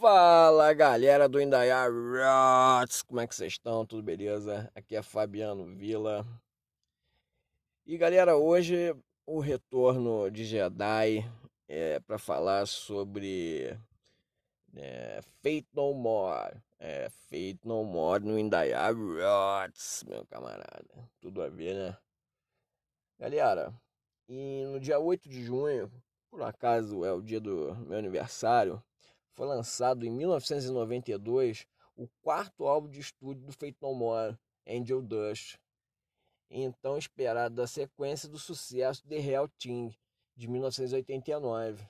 Fala galera do Indaiá Rots, como é que vocês estão? Tudo beleza? Aqui é Fabiano Vila. E galera, hoje o retorno de Jedi é para falar sobre é, Fate No More. É, Fate No More no Indaiá Rots, meu camarada. Tudo a ver, né? Galera, e no dia 8 de junho, por acaso é o dia do meu aniversário, foi lançado em 1992 o quarto álbum de estúdio do Fate No More, Angel Dust, então esperado da sequência do sucesso The Real Thing, de 1989.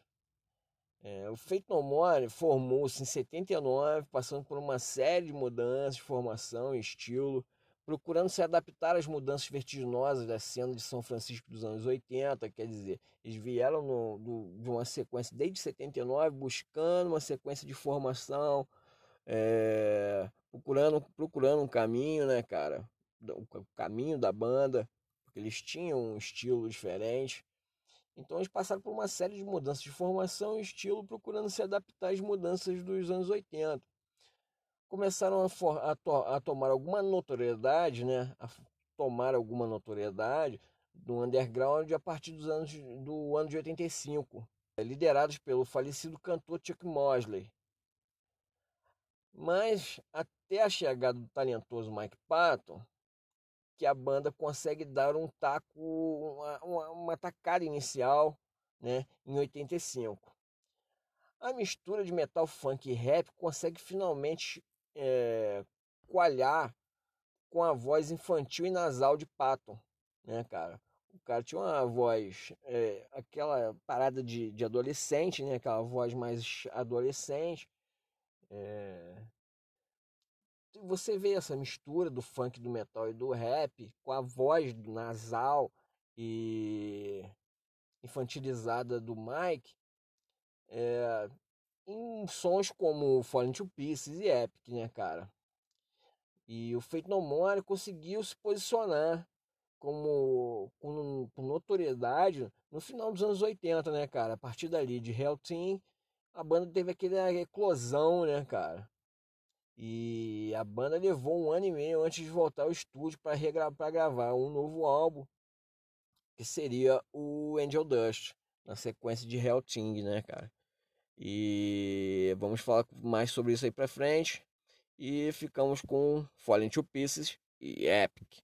É, o Fate No More formou-se em 79, passando por uma série de mudanças de formação e estilo, procurando se adaptar às mudanças vertiginosas da cena de São Francisco dos anos 80, quer dizer, eles vieram no, do, de uma sequência desde 79, buscando uma sequência de formação, é, procurando, procurando um caminho, né, cara, o caminho da banda, porque eles tinham um estilo diferente. Então eles passaram por uma série de mudanças de formação e estilo, procurando se adaptar às mudanças dos anos 80 começaram a, for, a, to, a, tomar alguma notoriedade, né? A tomar alguma notoriedade do underground a partir dos anos do ano de 85, liderados pelo falecido cantor Chuck Mosley. Mas até a chegada do talentoso Mike Patton, que a banda consegue dar um taco, uma, uma, uma tacada inicial, né, em 85. A mistura de metal funk e rap consegue finalmente é, coalhar com a voz infantil e nasal de Patton, né, cara? O cara tinha uma voz, é, aquela parada de, de adolescente, né? Aquela voz mais adolescente. É... Você vê essa mistura do funk, do metal e do rap com a voz do nasal e infantilizada do Mike. É, em sons como Falling to Pieces e Epic, né, cara? E o Fate No More conseguiu se posicionar como com, com, notoriedade no final dos anos 80, né, cara? A partir dali de Hell Team, a banda teve aquela eclosão, né, cara? E a banda levou um ano e meio antes de voltar ao estúdio para gravar um novo álbum, que seria o Angel Dust, na sequência de Hell Team, né, cara? E vamos falar mais sobre isso aí pra frente. E ficamos com Falling to Pieces e Epic.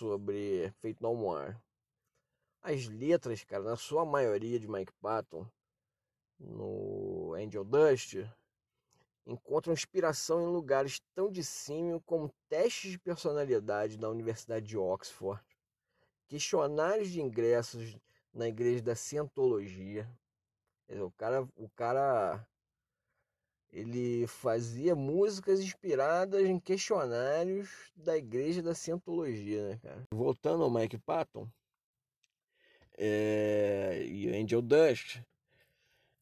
Sobre Feito No More. As letras, cara, na sua maioria de Mike Patton, no Angel Dust, encontram inspiração em lugares tão dissímil como testes de personalidade da Universidade de Oxford, questionários de ingressos na igreja da Cientologia. O cara, o cara ele fazia músicas inspiradas em questionários da igreja da Cientologia, né, cara? Voltando ao Mike Patton é, e Angel Dust,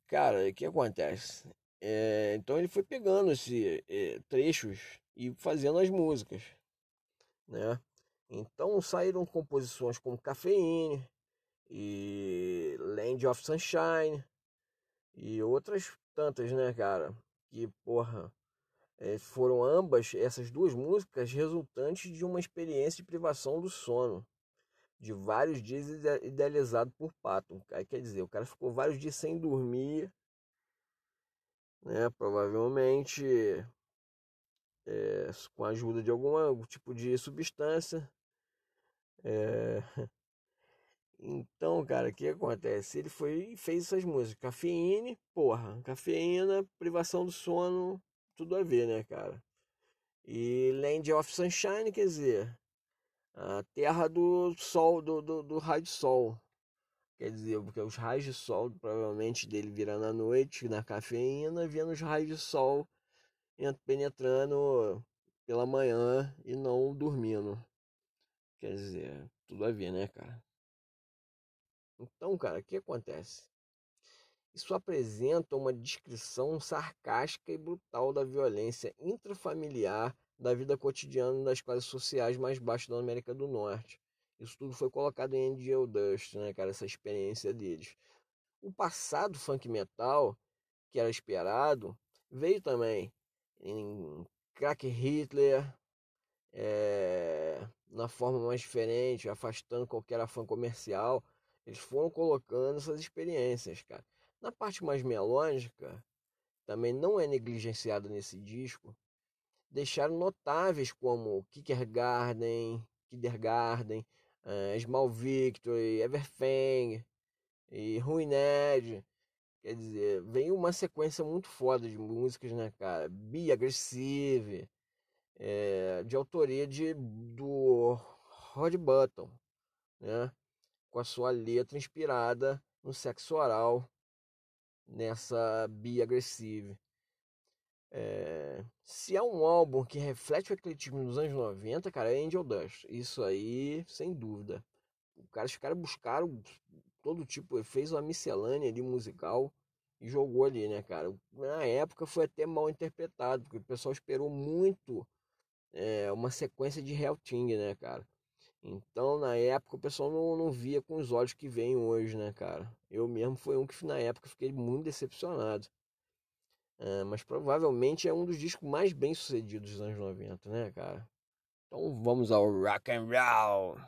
cara, o que acontece? É, então ele foi pegando esses trechos e fazendo as músicas, né? Então saíram composições como Cafeíne e Land of Sunshine e outras tantas, né, cara? Que, porra, eh, foram ambas essas duas músicas resultantes de uma experiência de privação do sono de vários dias ide- idealizado por Patton. Quer dizer, o cara ficou vários dias sem dormir, né? Provavelmente eh, com a ajuda de algum tipo de substância. Eh, Então, cara, o que acontece? Ele foi fez essas músicas. Cafeíne, porra, cafeína, privação do sono, tudo a ver, né, cara? E Land of Sunshine, quer dizer, a terra do sol, do, do, do raio de sol. Quer dizer, porque os raios de sol, provavelmente dele virando à noite na cafeína, vendo os raios de sol en- penetrando pela manhã e não dormindo. Quer dizer, tudo a ver, né, cara? Então, cara, o que acontece? Isso apresenta uma descrição sarcástica e brutal da violência intrafamiliar da vida cotidiana das classes sociais mais baixas da América do Norte. Isso tudo foi colocado em Angel Dust, né, cara? Essa experiência deles. O passado funk metal, que era esperado, veio também em Crack Hitler, eh, na forma mais diferente, afastando qualquer afã comercial. Eles foram colocando essas experiências, cara. Na parte mais melódica, também não é negligenciado nesse disco, deixaram notáveis como Kickergarden, Kindergarten, uh, Small Victory, Everfang e Ruined. Quer dizer, vem uma sequência muito foda de músicas, né, cara? Be Aggressive, é, de autoria de, do Rod Button, né? Com a sua letra inspirada no sexo oral nessa Be Aggressive. É, se há um álbum que reflete o ecletismo dos anos 90, cara, é Angel Dust. Isso aí, sem dúvida. O cara, os caras buscaram todo tipo, fez uma miscelânea ali musical e jogou ali, né, cara? Na época foi até mal interpretado, porque o pessoal esperou muito é, uma sequência de Hellting, né, cara? Então, na época, o pessoal não, não via com os olhos que veem hoje, né, cara? Eu mesmo foi um que na época fiquei muito decepcionado. É, mas provavelmente é um dos discos mais bem sucedidos dos anos 90, né, cara? Então vamos ao rock and roll.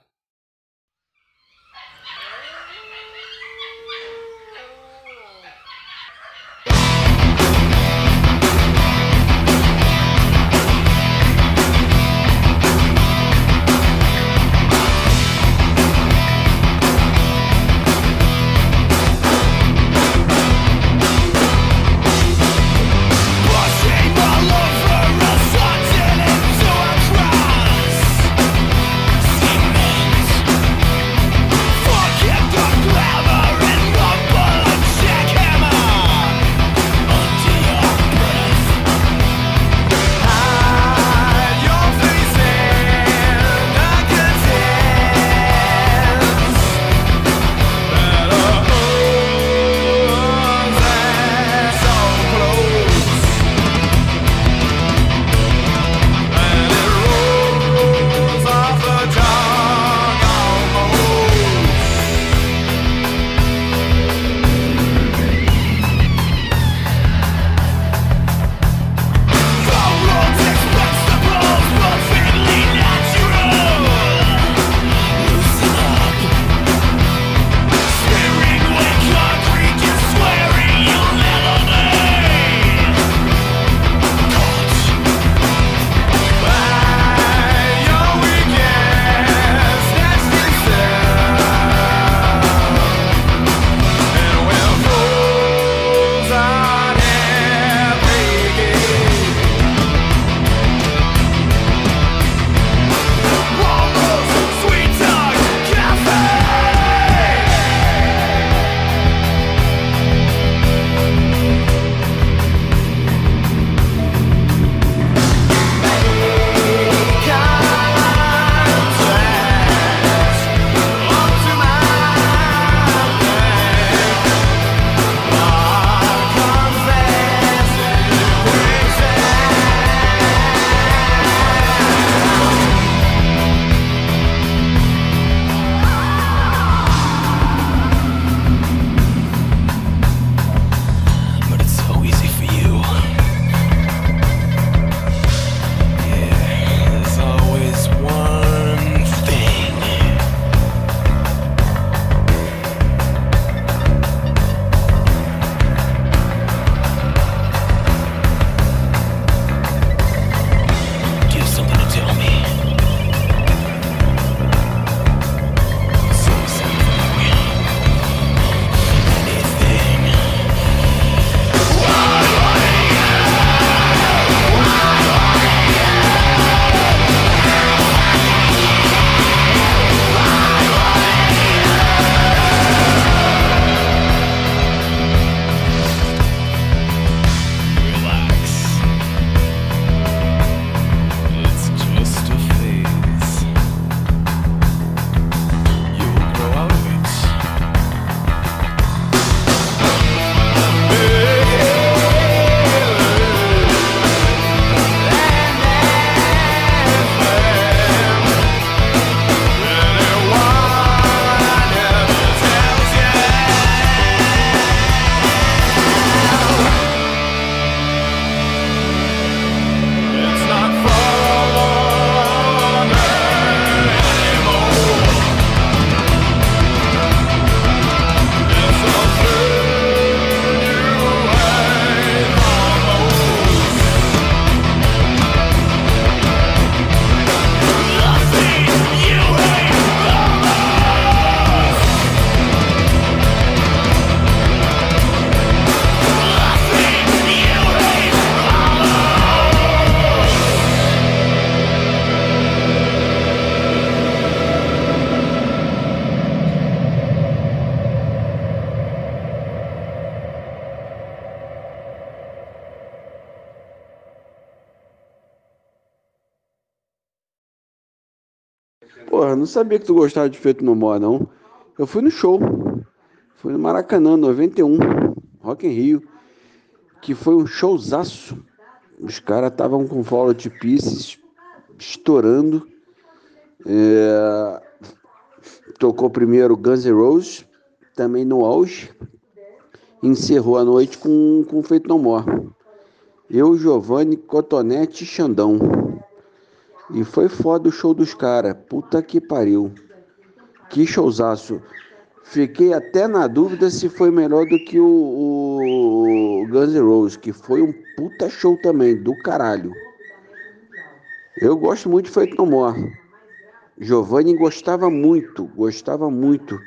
sabia que tu gostava de Feito No More, não. Eu fui no show. foi no Maracanã, 91, Rock in Rio, que foi um showzaço. Os caras estavam com follow de pieces estourando. É... Tocou primeiro Guns N' Roses, também no auge. Encerrou a noite com, com Feito No More. Eu, Giovanni, Cotonete e Xandão. E foi foda o show dos caras. Puta que pariu. Que showzaço. Fiquei até na dúvida se foi melhor do que o, o, Guns N' Roses, que foi um puta show também, do caralho. Eu gosto muito de Fake No More. Giovanni gostava muito, gostava muito.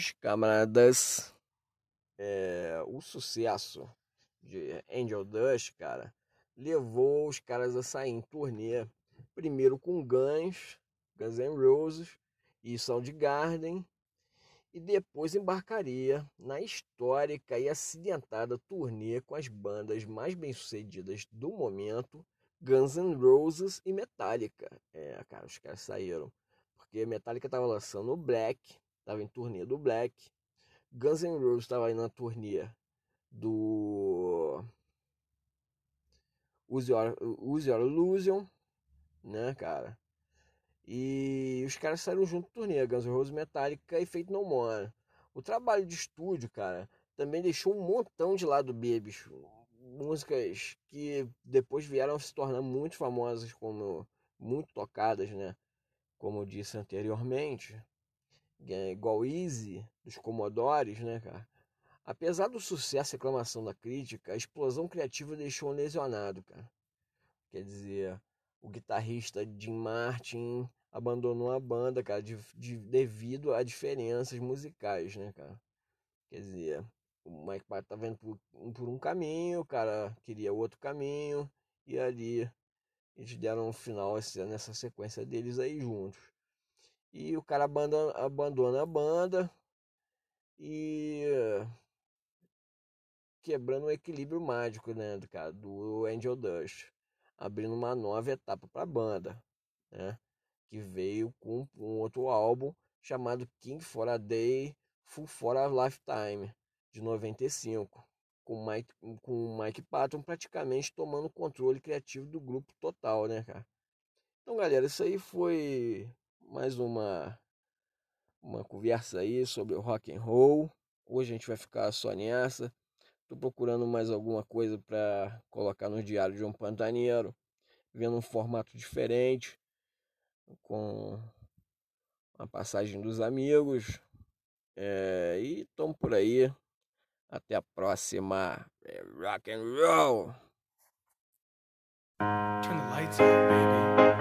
Finalmente, camaradas, é, o sucesso de Angel Dust, cara, levou os caras a sair em turnê, primeiro com Guns, Guns N' Roses e Soundgarden, e depois embarcaria na histórica e acidentada turnê com as bandas mais bem-sucedidas do momento, Guns N' Roses e Metallica. É, cara, os caras saíram. Porque Metallica tava lançando o Black, tava em turnê do Black. Guns N' Roses tava aí na turnê do Use Your, Use Your Illusion, né, cara? E os caras saíram junto do turnê, Guns N' Roses, Metallica e Fate No More. O trabalho de estúdio, cara, também deixou um montão de lado B, bicho. Músicas que depois vieram se tornar muito famosas, como muito tocadas, né? Como eu disse anteriormente, é igual Easy, dos Commodores, né, cara? Apesar do sucesso e aclamação da crítica, a explosão criativa deixou lesionado, cara. Quer dizer, o guitarrista Jim Martin abandonou a banda, cara, de, de, devido a diferenças musicais, né, cara? Quer dizer, o Mike Patton tá vendo por, por um caminho, o cara queria outro caminho, e ali eles deram um final nessa sequência deles aí juntos. E o cara abandona, abandona a banda e quebrando o equilíbrio mágico, né, do cara, do Angel Dust abrindo uma nova etapa para a banda, né? que veio com um outro álbum chamado King for a Day, Full for a Lifetime, de 95, com Mike, com Mike Patton praticamente tomando o controle criativo do grupo total, né, cara? Então, galera, isso aí foi mais uma uma conversa aí sobre o rock and roll. Hoje a gente vai ficar só nessa. Tô procurando mais alguma coisa para colocar no diário de um pantaneiro, vendo um formato diferente, com a passagem dos amigos. É, e estamos por aí. Até a próxima. É rock and roll. Turn the lights baby.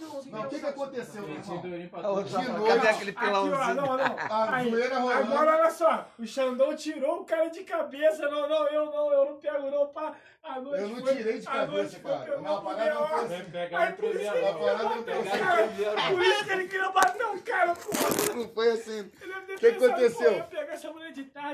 Não, o que que aconteceu, meu irmão? De cadê aquele Aqui, ó, pilãozinho? não, não. A Aí, zoeira rolando. Agora, olha só, o Xandão tirou o cara de cabeça. Não, não, eu não, eu não pego não, pá. A noite Eu não foi- tirei de cabeça, cara. Não, a parada não foi assim. Aí por isso que ele queria foi bater o assim. cara. Por isso que ele queria bater o cara. Não foi assim. Ter Que aconteceu?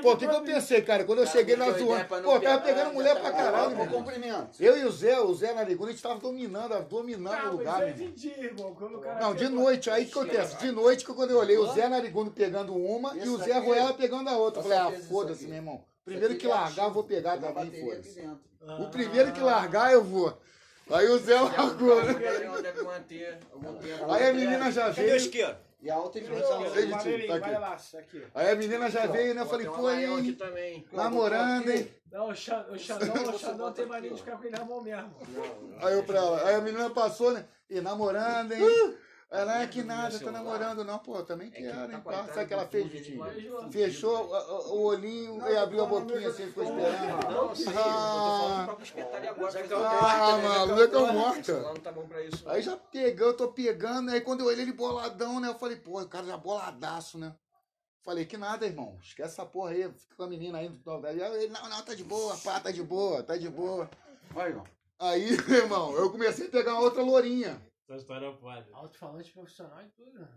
pô, o que, que eu pensei, cara? Quando eu cheguei na zoando. Pô, eu tava pegando mulher pra caralho, meu irmão. Cumprimento. Eu e o Zé, o Zé Narigudo, a gente tava dominando, dominando Não, o lugar, meu irmão. Irmão. Quando o cara Não, de noite, aí o que acontece? De noite, que quando eu olhei o Zé Narigundo pegando uma e o Zé Ruela pegando a outra. Eu falei, ah, foda-se, meu irmão. Primeiro que largar, eu vou pegar também, foda-se. O primeiro que largar, eu vou. Aí o Zé largou, né? Aí a menina já veio. E a alta Ô, Sei de Maneirinho, ti, tá aqui. vai lá, aqui. Aí a menina já veio, né? Eu falei, pô, aqui aí? também. Namorando, hein? Não, o Xandão, o Xandão tem mania de ficar com ele na mão mesmo. Aí eu pra ela. Aí a menina passou, né? E namorando, hein? Ela é que nada, tá namorando, não, pô, também quero, hein? Pá. Sabe o que ela fez, Vitinho? Fechou a- o olhinho e abriu a boquinha assim, ficou esperando. Não, sim, eu tô Ah. falando pra espetar ali agora. Ah, maluco, é morta. Não tá bom pra isso. Aí já pegou, eu tô pegando, aí quando eu olhei ele boladão, né? Eu falei, pô, o cara já boladaço, né? Falei, que nada, irmão. Esquece essa porra aí, fica com a menina aí. Aí ele, não, não, tá de boa, pá, tá de boa, tá de boa. Vai, irmão. Aí, meu irmão, eu comecei a pegar uma outra lourinha. Essa história é foda. Alto-falante profissional e tudo. né?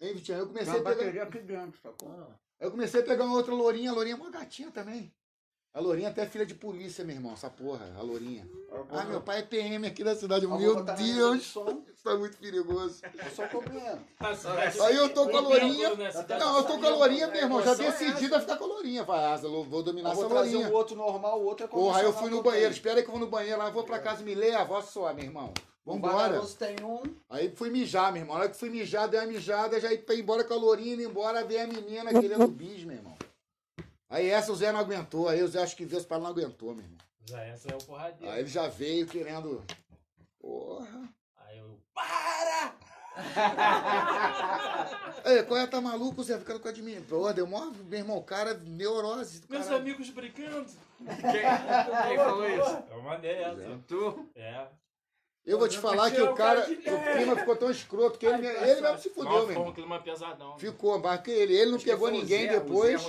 Hein, Vitinho? Eu comecei Tem a pegar. bateria aqui dentro, sacou? Eu comecei a pegar uma outra lourinha, a lourinha é uma gatinha também. A lourinha até é filha de polícia, meu irmão, essa porra, a lourinha. Ah, meu pai é PM aqui da cidade. Eu Meu Deus, isso é muito perigoso. Eu só cumprimento. Aí eu tô com a lourinha. Né? Não, eu tô com a lourinha, meu irmão, já decidido a ficar com a lourinha. Vai, eu vou dominar essa vou trazer lourinha. o outro normal, o outro é Porra, aí eu fui no banheiro, espera aí que eu vou no banheiro lá, vou pra casa, me leva, só, meu irmão. O Vambora. vagaroso tem um. Aí fui mijar, meu irmão. Na hora que fui mijar, dei uma mijada, já ia embora com a lourinha, indo embora, veio a menina querendo bis, meu irmão. Aí essa o Zé não aguentou, aí o Zé acho que Deus para não aguentou, meu irmão. Já essa é o porradeiro. Aí ele já veio querendo. Porra. Aí eu. Ei, qual é? Tá maluco, Zé? Ficando com a de mim. Pô, deu mó, meu irmão, cara, neurose. Meus caralho. amigos brincando. Quem falou isso? É uma dessa. Tu? É. Eu vou te falar que o cara, o clima ficou tão escroto que ele, me- ele mesmo se fudeu, meu foi um clima pesadão. Ficou, ele, ele não pegou ninguém depois.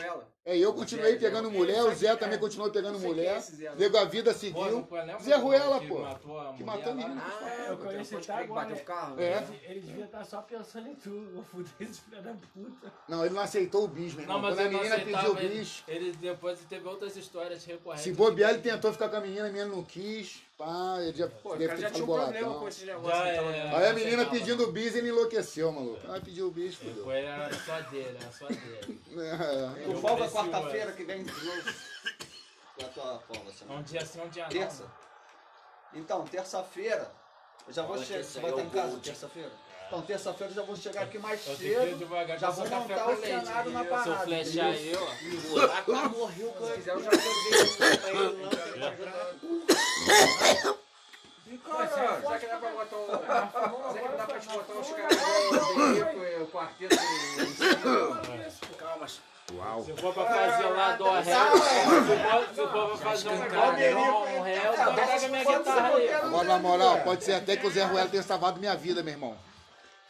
É, eu continuei Zé, pegando Zé. mulher, o Zé É. também continuou pegando mulher. é não. Nego a vida seguiu. né? Zé Ruela, que pô. Matou a Que mulher matou a menina. Ah, eu conheci até crer que bateu agora. o carro. É. né? Ele, ele devia estar só pensando em tudo. Vou fuder esse filho da puta. Não, ele não aceitou o bis, meu irmão. Não, mas Quando a ele menina pediu o Ele, bis, ele depois teve outras histórias recorrentes. se bobear, ele tentou ficar com a menina, a menina não quis. Pá, ele já Pô, o deve cara ter já tinha um problema boladão. com esse negócio. Já que tava- é. Aí a menina aceitava. pedindo o bis, ele enlouqueceu, maluco. Ela pediu o bis, fudeu. Foi era só dele, era só dele. É. Tu folga preciso, quarta-feira que vem de novo. Qual é a tua folga? É semana? um dia sim, um dia não. Terça. Então, terça-feira, eu já vou chegar. Você vai estar em casa terça-feira? Então, terça-feira eu já vou chegar aqui mais Eu cedo. devagar, Já vou montar o cenário na Se eu parada. flechar Isso. eu, ó. Morreu, cara. Se quiser, eu já joguei. E cara, será que dá pra botar um. Será que dá pra te botar uns caras igual o quarteto cima? Calma, Se for pra fazer lá do réu, se for, se for pra fazer um caldeirão, um réu, então pega minha guitarra aí. Agora, na moral, pode ser até que o Zé Ruela tenha salvado minha vida, meu irmão.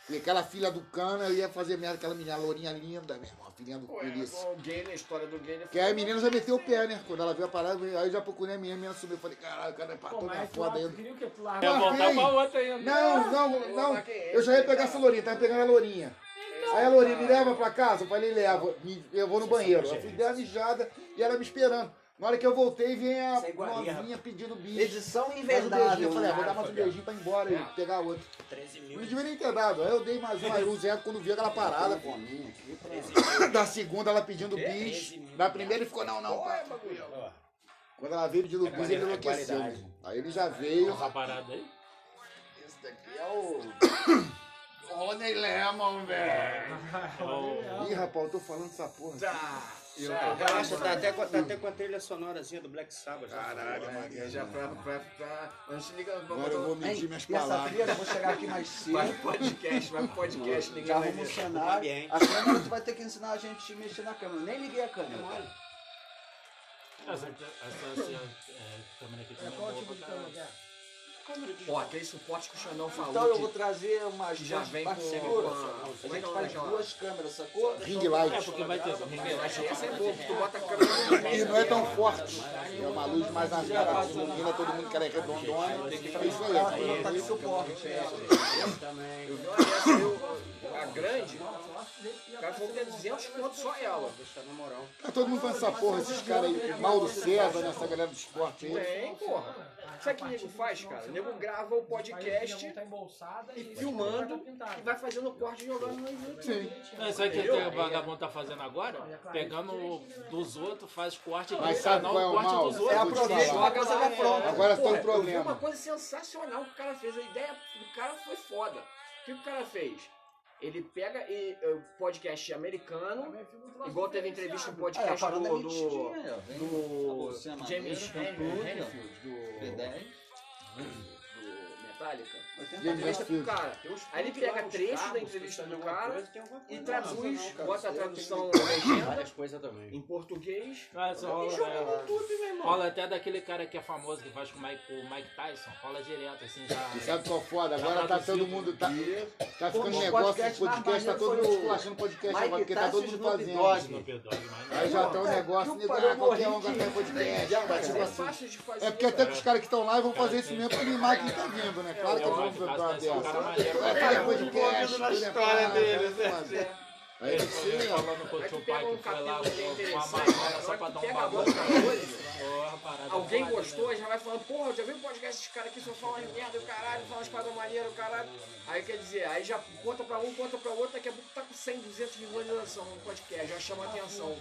E aquela filha do cana, eu ia fazer merda, aquela menina lourinha linda, meu irmão, a filhinha do polícia. O gay, a história do gay. Que aí a menina já meteu o pé, né? Quando ela viu a parada, aí eu já procurei a menina, a menina subiu. Eu falei, caralho, o cara é patrão, é foda ainda. queria o quê? Tu voltar outra ainda. Não, não, não. Eu já ia pegar essa lourinha, tava pegando a lourinha. Aí a lourinha me leva pra casa, eu falei, leva, me, eu vou no banheiro. Eu fui dar mijada e ela me esperando. Na hora que eu voltei, vem a novinha pedindo bicho. Edição invendável. Eu falei, ah, vou né? dar mais um beijinho pra ir embora e pegar outro. Não devia nem ter dado. Aí eu dei mais um, aí o Zé, quando viu aquela parada, pô. Da segunda, ela pedindo bis. Da primeira, ele ficou, não, não. Quando ela veio pedindo bis, ele enlouqueceu. mesmo. Aí ele já veio. Essa parada aí. Esse daqui é o. Ney Lemon, velho. Ih, rapaz, eu tô falando essa porra. Eu tô Relaxa, tá até, com- tá até com a trilha sonorazinha do Black Sabbath. já. Caralho, Maria. Já pra, pra, pra, a gente liga Agora eu vou medir minhas essa palavras. trilha, eu vou chegar aqui mais Vai cedo. pro podcast, vai pro podcast, ninguém Já vai arruma o ver. cenário. ambiente. A câmera tu vai ter que ensinar a gente a mexer na câmera. Nem liguei a câmera. Essa, essa, essa é, câmera aqui também é boa pra caralho. Ó, aquele suporte que o Xandão falou. Então eu que- vou trazer umas Já duas vem com- parceiras. com a- A como é gente que faz aquela- duas câmeras, sacou? Ring É, light. porque vai ter. Achei essa é boa, tu bota a câmera E não é tão forte. É uma luz mais azulada. Ilumina todo mundo que ela é redondona. É isso aí. Ela tá de suporte. Eu vi uma dessa, eu, a grande, o cara falou que é 200 conto só ela. Tá todo mundo falando essa porra, esses caras aí, Mauro César, essa galera do esporte aí. Tem, porra. Sabe o que o nego faz, cara? O nego grava o podcast e filmando e vai fazendo o corte e jogando no YouTube. Não, isso aqui que o vagabundo tá fazendo agora, pegando dos outros, faz corte Mas sabe canal, qual é o corte mal? dos É outros. aproveita uma coisa já pronta. Agora tem um problema. uma coisa sensacional que o cara fez. A ideia do cara foi foda. O que o cara fez? Ele pega e, eh, podcast americano, igual teve entrevista no podcast parada é do, do, mentidinha. Vem do você é James maneiro, Hetfield, do, B10. do Metallica. Entrevista pro Hetfield. cara. Aí ele pega trecho da entrevista do cara e traduz, bota a tradução Várias coisas também. em português e joga no é, YouTube, meu irmão. rola até daquele cara que é famoso, que faz com o Mike, com o Mike Tyson, rola direto, assim, já... E sabe qual é foda? Agora tá todo mundo. Tá, tá ficando o negócio de podcast tá todo mundo o esculachando podcast Mike agora, porque tá todo mundo fazendo. Mas Aí já tá um negócio, o nego, qualquer um vai podcast. É assim. É porque até que os caras que estão lá vão fazer isso mesmo pra mimar quem tá vindo, né? Claro que É, é um cara dessa. É, podcast, na é história deles, né? foda. Aí Ele falando com o Aí tio pai um que foi lá capítulo que é com, a na só pra que dar um pega a bagulho. Alguém gostou, né? já vai falando, porra, já viu o podcast desse cara aqui, só fala umas merda, o caralho, fala umas paradas maneiras, o caralho. Aí quer dizer, aí já conta pra um, conta pra outro, daqui a pouco tá com 100, 200 visualizações no podcast, já chama atenção.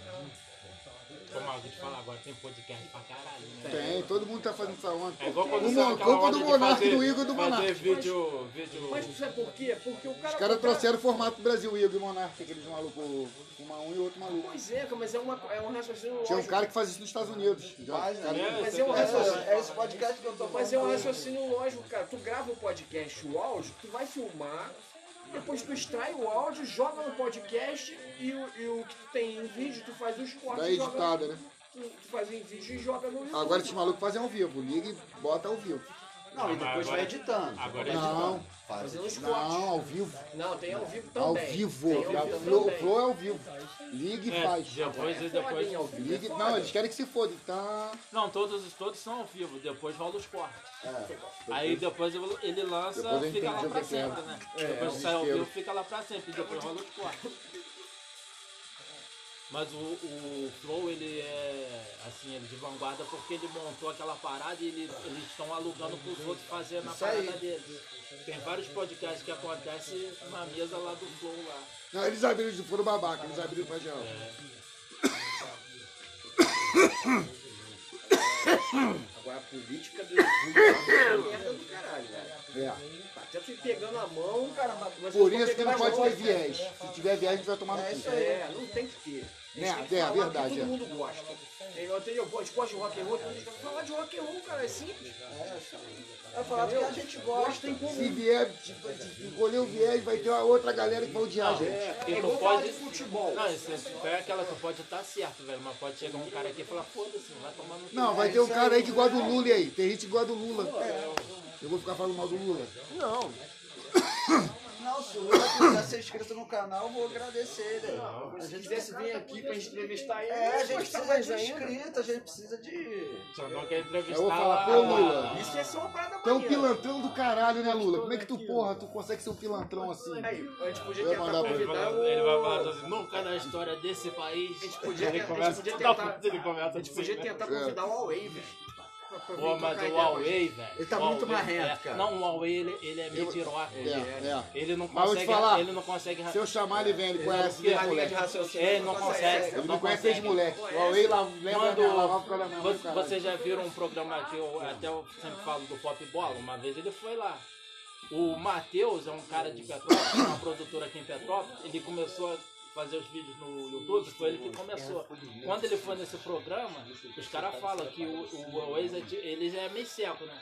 Como eu te falar agora, tem podcast pra caralho, né? Tem, todo mundo tá fazendo essa onda. É igual quando O saiu Mon- aquela culpa onda do fazer- do Igor e do Fazer Monark. vídeo, vídeo... Mas sabe por quê? Porque o cara. Os caras o cara- trouxeram o formato Brasil Igor e Monark, aqueles malucos, uma um e outro maluco. Pois é, mas é, uma, é um raciocínio Tinha um lógico. cara que faz isso nos Estados Unidos. Já, Faz, cara, né? Mas é um É, raciocínio. é esse podcast que eu tô Mas é um raciocínio lógico, cara. Tu grava o podcast, o áudio, tu vai filmar, depois tu extrai o áudio, joga no podcast e o, e o que tu tem em vídeo, tu faz os cortes. da e joga- editada, né? Tu, tu faz em vídeo e joga no YouTube. Agora esses malucos fazem ao vivo. Liga e bota ao vivo. Não, e depois Agora- vai editando. agora é Não, Faz. Fazendo os cortes. não, ao vivo. Não, tem ao vivo também. Ao vivo. Tem A ao vivo Flow, é ao vivo. Liga e É, faz. depois, É depois... Liga, é não, eles querem que se foda. Então, Não, todos, todos são ao vivo, depois rola os cortes. É. Aí depois ele- lança, fica lá o pra sempre, né? É, depois sai ao vivo, fica lá pra sempre, depois rola os cortes. Mas o, o Flow, ele é, assim, ele de vanguarda porque ele montou aquela parada e ele- eles estão alugando pros outros fazendo a Isso aí. parada deles. Tem vários podcasts que acontecem na mesa lá do Flow lá. não, eles abriram, foram babaca, eles abriram pra geral. A política do é uma merda do caralho, velho. É. Até tu pegando a mão, cara. Por isso que não pode ter viés. Se tiver viés, a gente vai tomar no cu. É, não tem que ter. Eles É, é, falar verdade, que é. todo mundo gosta. Entendeu? Pô, a gente gosta de rock and roll, tem gente que falar de rock and roll, cara, é simples. Vai falar do que a gente gosta. em comum. Se vier, escolher o viés, vai ter uma outra galera que vai odiar a gente. É, é igual falar pode. de futebol. Não, isso é aquela que pode estar certo, velho. Mas pode chegar um cara aqui e falar, foda-se, vai tomar no cu. Não, vai ter um cara aí que gosta do Lula aí. Tem gente que gosta do Lula. Eu vou ficar falando mal do Lula. Não. Não, se o Lula quiser ser inscrito no canal, eu vou agradecer ele. A gente quisesse vir aqui pra gente entrevistar ele, É, a não gente gostar precisa de ainda. inscrito, a gente precisa de. Só não quer entrevistar Eu vou falar, pô, Lula. Isso ia ser uma parada Tu é um pilantrão do caralho, né, Lula? Como é que tu, porra, tu consegue ser um pilantrão assim? Aí, a gente podia tentar mandar convidar o... ele vai falar assim, nunca na história desse país. A gente podia, a gente podia toda tentar, começa a gente assim, podia né? tentar convidar o Huawei, velho. Pô, mas o Huawei, velho. Ele tá muito marrento, é, cara. Não, o Huawei, ele, ele é mentiroca. É, é. Ele não Mas vou te consegue. falar, ele não consegue. Se eu chamar ele, vem, ele conhece Ele- moleque. Ele não consegue. Ele não conhece esse moleque. O Huawei lá lembra Quando minha lavar por causa da minha mãe, vo- caralho. vocês já viram um programa que eu até eu sempre falo do Pop Bola? Uma vez ele foi lá. O Matheus é um cara de Petrópolis, uma produtora aqui em Petrópolis. Ele começou a fazer os vídeos no YouTube, foi ele que começou. Quando ele foi nesse programa, os caras falam que o, o Waze é ele é meio seco, né?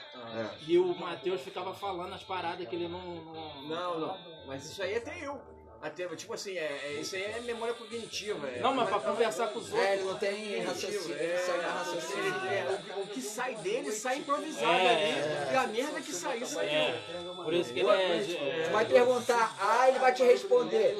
E o Matheus ficava falando as paradas que ele não. Não, Não, não. Mas isso aí até eu. Até, tipo assim, é, é- isso aí é memória cognitiva. É, Não, mas pra conversar com os outros. É, ele não tem raciocínio, É, é, raciocínio. é, o, o que sai dele sai improvisado É, ali. é. E a merda que saiu, saiu. É, por isso que ele é. Tu vai perguntar A, ele vai te responder.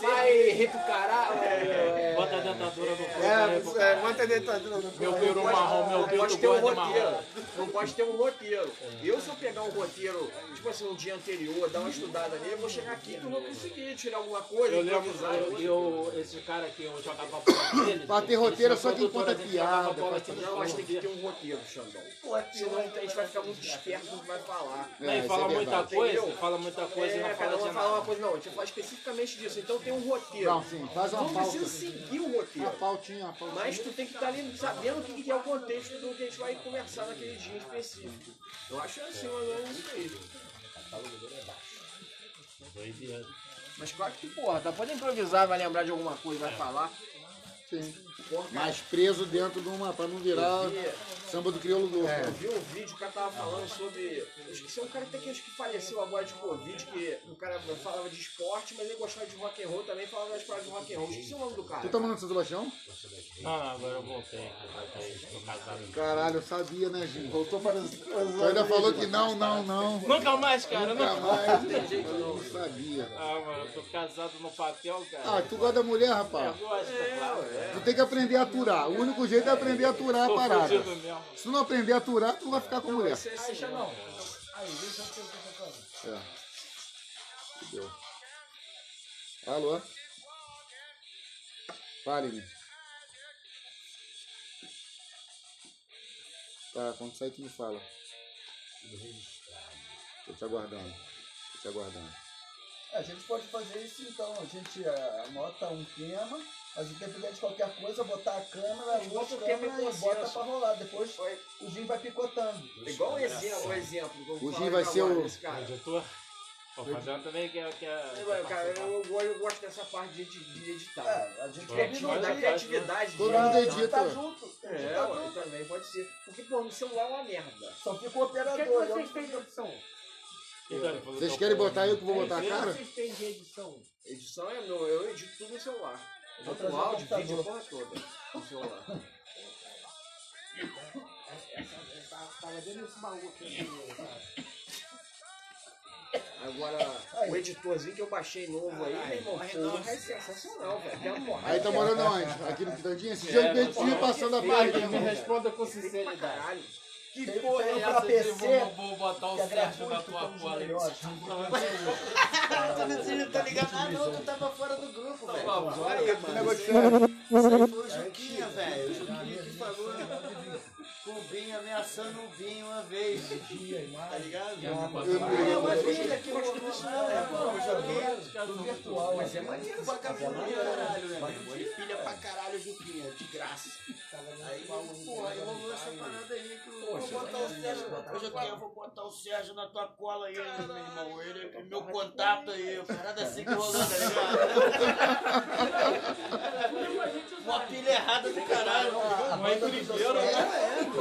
Vai rir pro caralho. É, Bota a dentadura no corpo. É, aí, pro é, bota a dentadura no Meu peru marrom, meu Não pode peito ter um roteiro. marrom. Não pode ter um roteiro. Eu, se eu pegar um roteiro, tipo assim, um dia anterior, dar uma estudada nele, eu vou chegar aqui e não vou conseguir tirar alguma coisa, Eu lembro, eu, eu, esse cara que eu jogava bola com ele. Pra ter roteiro é só quem conta dele piada, aqui Não, mas tem que ter um roteiro, Xandão. Senão a gente vai ficar muito esperto no que vai falar. Não, É, e isso fala é muita coisa, Entendeu? fala muita coisa e É, não cara, fala eu de vou falar uma coisa, não, a gente vai falar especificamente disso. Então tem um roteiro. Não, sim, faz uma Não pauta. precisa seguir o Uma roteiro. pautinha, uma pautinha. Mas tu tem que estar ali sabendo o que é o contexto do que a gente vai conversar naquele dia específico. Eu acho assim, mais ou menos isso aí. Mas claro que, porra, tá pode improvisar, vai lembrar de alguma coisa, vai falar. Sim. Mas preso dentro de uma, pra não virar Eu vi. samba do crioulo louco. Eu vi um vídeo, o cara tava falando sobre. Eu esqueci, é um cara até que acho que faleceu agora de Covid, que o cara falava de esporte, mas ele gostava de rock and roll também, falava das paradas de rock and roll. Esqueci o nome do cara. Tu tá morando em São Sebastião? Não, não, agora eu voltei. voltei, Tô casado. Caralho, eu sabia, né, Gil? Voltou para. Tu ainda falou que não, não, não. Nunca mais, cara. Nunca Nunca mais. Jeito, não. sabia. Ah, mano, eu tô casado no papel, cara. Ah, tu gosta da mulher, É, rapaz? eu gosto, claro. Tu tem que aprender a aturar. O único jeito é aprender a aturar a Tô parada. Se tu não aprender a aturar, tu não vai ficar com mulher. Esse- esse já não. É. Fudeu. Alô? Fale-me. Tá, quando sair tu me fala. Tô te aguardando. Tô te aguardando. A gente pode fazer isso então. A gente eh, anota um tema, mas independente de qualquer coisa, botar a câmera, o tema em câmeras e bota pra rolar. Depois o Jim vai picotando. Igual o exemplo, o exemplo. que O Gin vai ser o-. Editor? Pô, Fabiano também quer. quer, Eu, quer cara, eu, eu, eu gosto dessa parte de, de editar. É, a gente Criatividade, combinou da aqui. criatividade. Todo de mundo editar. edita. Tá junto. É, tá ué, junto. também pode ser. Porque, pô, no celular é uma merda. Só fica o O que, operador. é que eu- vocês têm de edição? Então, Vocês que querem botar eu que vou O botar a que cara? vocês têm de edição? Edição é meu, eu edito tudo no celular. Eu Vou trazer o áudio, vídeo, a porra toda no celular. Agora, o editorzinho que eu baixei novo aí, meu irmão, porra, é sensacional, velho. Aí tá morando onde? Aqui no Quitandinha? Esse dia eu tinha passando a página. me responda com sinceridade. Que Tem- porra é pra essa PC, vou, vou botar o que Sérgio na tua estamos cola aí? melhores. Você não tá ligado? Ah, não, tu tava fora do grupo, velho. Tá bom, Aí, Que mano. Isso aí foi o Juquinha, velho. O Juquinha que falou com o Binho ameaçando o Binho uma vez. Tá ligado? É uma vida que rolou. Não, é, pô, o Juquinha. Mas é maneiro do caralho, né? Ele pilha pra caralho Juquinha, de graça. Aí, rolou essa parada aí que eu vou botar o Sérgio. Ô, Juquinha, eu vou botar o Sérgio na tua cola aí, meu irmão. Ele é meu contato aí, parada assim que tá ligado? Uma pilha errada do caralho. Não é né?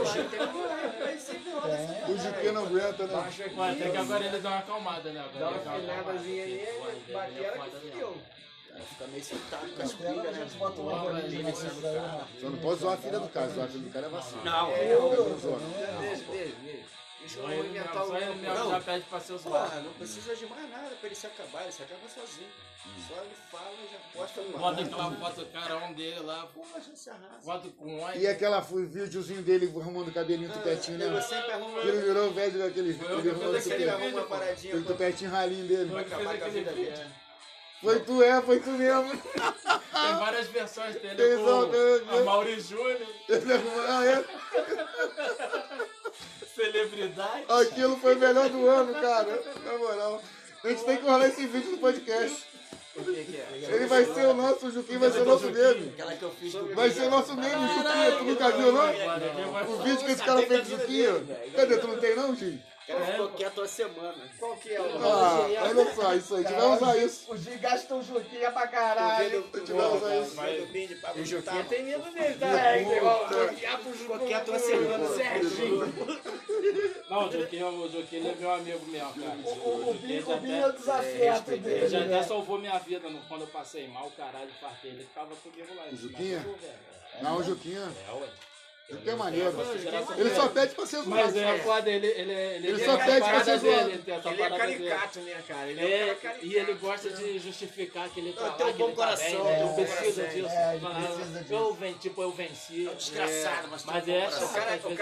O Juquinha não aguenta, né? Baixa aqui, Mas tem que agora ele dá uma acalmada, né? dá uma afinadazinha ali, Porra, ele é batera que fudeu. Fica meio sentado com as gente né? nessa aí, né? Só não pode zoar a filha do cara. Zoar a filha do cara é vacina. Não, Não zoa. Deixa, deixa, deixa. Deixa eu ele inventar ele mesmo coisa. já pede pra ser zoado. Porra, não precisa de mais nada pra ele se acabar, ele se acaba sozinho. Só ele fala e já posta no Bota aquela foto carão dele lá, Porra, já se arrasa. foto com óleo. E aquela foi o videozinho dele arrumando o cabelinho tupetinho, Ele né? sempre arruma Ele virou velho daquele. Foi eu Ele arrumou o Ele tupetinho. arruma uma paradinha Aquele tupetinho ralinho dele. Fiz acabar com a vida dele. Foi tu, é, foi tu mesmo. Tem várias versões dele Tem só- com a Mauri Júnior, Ele. Ah, é? celebridade. Aquilo foi o melhor do ano, cara. Na moral. A gente tem que rolar esse vídeo no podcast. O que que é? Ele vai ser o nosso, o Juquinho vai ser o nosso meme. Aquela que eu fiz do Vai ser o nosso meme, o Juquinha. Tu nunca viu, não? O vídeo que esse cara fez do Juquinha. Cadê? Tu não tem, não, Gil? O cara ficou quieto uma semana. Qual que é o Ah, olha só, isso aí. A vai usar isso. O Gi gastou o Juquinha pra caralho. dedo- A isso. Mas o Bindi pra O Juquinha tem medo dele, tá? É, igual Ficou quieto uma semana certinho. Não, o ele é meu amigo mesmo, cara. O, o, é o desafeto Ele dele. já até né? salvou minha vida no- quando eu passei mal, caralho, fartei. Ele ficava comigo lá. O Juquinha? Velho, Não, o Juquinha. É, ué. Ele é maneiro. Ele só pede pra ser zoado. Mas é foda, ele, ele, ele, Ele tem só pede pra ser zoado. ele Ele é caricato, né, cara? Ele é um É, e ele gosta de justificar que ele tá Não, lá, tem um que bom ele tá coração, um né? precisa coração. disso. É, ele Fala, precisa disso. Eu venci, tipo, eu venci. É um desgraçado, É, mas tem Mas um bom é coração. O cara- é que eu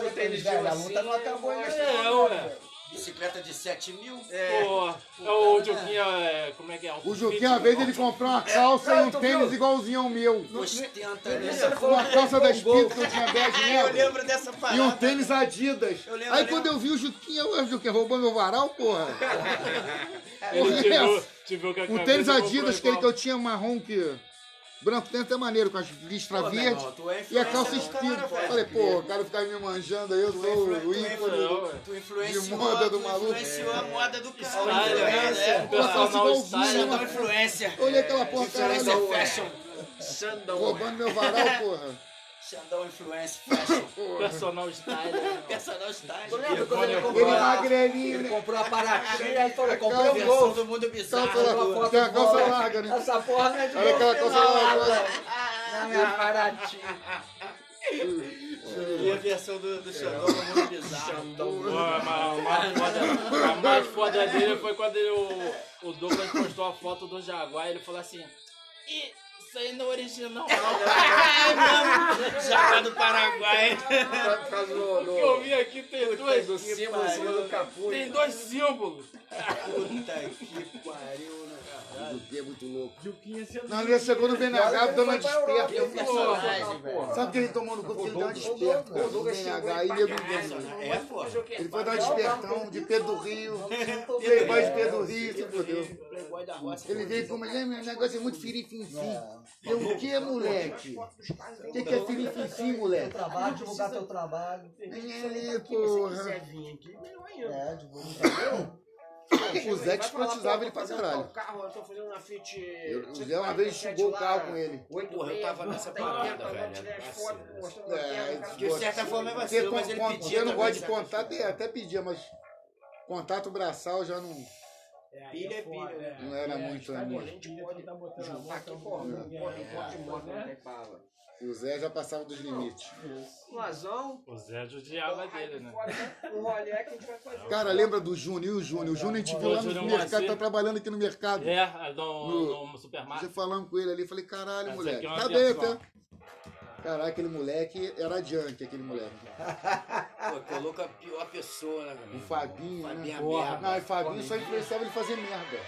ele, tênis velho, a assim, luta não acabou ainda. É, não, ué. Bicicleta de 7 mil. É. Pô, o Juquinha, é, como é que é? O Juquinha, uma vez, ele comprou uma calça e um tênis igualzinho ao meu. Ostenta, né? Uma calça da um Speed que eu tinha 10 Eu metros. lembro dessa parada. E um tênis Adidas. Eu lembro, Aí eu quando eu vi o Juquinha, o Juquinha roubou meu varal, porra. Ele te viu, te viu O tênis Adidas, aquele que eu tinha marrom que. Branco tem até maneiro, com as listras Pô, verdes. é E a calça velho. Falei, pô, o cara ficar me manjando aí, eu Tu sou influ- o ícone. influ- Tu influenciou, de moda do tu maluco. influenciou a moda do cara. Style, É, né? Igualzinho, style. né? Xandão influencer. Olhei aquela porra, caralho. fashion. Roubando meu varal, porra. Xandão influencer fashion. Personal style. né? Personal style. Tu lembra quando ele comprou Ele a- magrelinho, Ele né? comprou a Paraty e falou, comprei um Versão gol. do mundo bizarro. Foto tem a calça larga, né? Essa porra não é de Olha aquela calça larga. Na minha Paraty. E a versão do, do Xandão do mundo bizarro. Pô, a, ma- a mais foda, a mais foda dele foi quando ele, o, o Douglas postou a foto do Jaguar e ele falou assim: "Ih, isso aí não é original, não. É do Paraguai. O que eu vi aqui tem dois, do símbolo em cima do capuz. tem dois símbolos. Puta que pariu, né? O Juquinha é muito louco. Não, ele chegou no BNH dando uma desperta. E. Sabe que ele tomou no cu ele deu uma desperta? O No Douglas BNH, aí nego É, pô. Ele foi dar um despertão de Pedro do Rio. Playboy de Pedro do Rio, se fodeu. Playboy da roça. Ele veio com meu negócio é muito firifinfim. Eu o que, moleque? O que, que é firifinfim, moleque? Trabalho, divulgar teu trabalho. Ele, porra. quiser vir aqui, melhor ainda. É, divulgar. O Zé que escrotizava ele pra caralho. tal carro, eu tô fazendo uma Fit. Eu- O Zé uma vez chegou o carro com ele. Porra, eu tava nessa parada, velho. É, De certa forma é vacilo, mas ele pedia eu não gosto de contato, é, até pedia, mas contato braçal já não. Pilha é pilha, né? Não era muito A amigo. gente pode juntar aqui, porra, pode, moto, não tem bala. O Zé já passava dos limites. Lazão, O Zé judiava dele, né? o rolê que a gente vai fazer. Cara, lembra do Júnior? E o Júnior? O Júnior a gente viu lá no mercado, tá trabalhando aqui no mercado. É, no, supermarket. falando com ele ali, falei, caralho, moleque. é Tá bem até. Caralho, aquele moleque era junk, aquele moleque. Pô, colocou a pior pessoa, né, O velho? Fabinho, né? Fabinho é Porra. merda. Não, e Fabinho só influenciava ele fazer merda. é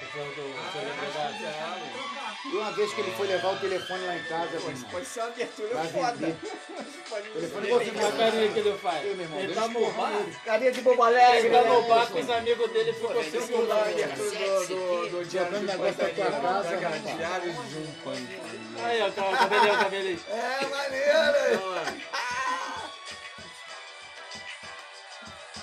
E uma vez que ele foi levar o telefone lá em casa, meu irmão, Pode ser uma abertura foda. O telefone a carinha que ele faz. Meu irmão, Ele tá no bar. Carinha de bobo Ele alegre. tá né? no bar com os amigos dele ficou se Lá, filmando. abertura do, de negócio da tua casa, rapaz. Diário de um Pantanal. Aí, ó, o cabelinho, o cabelinho. É, maneiro.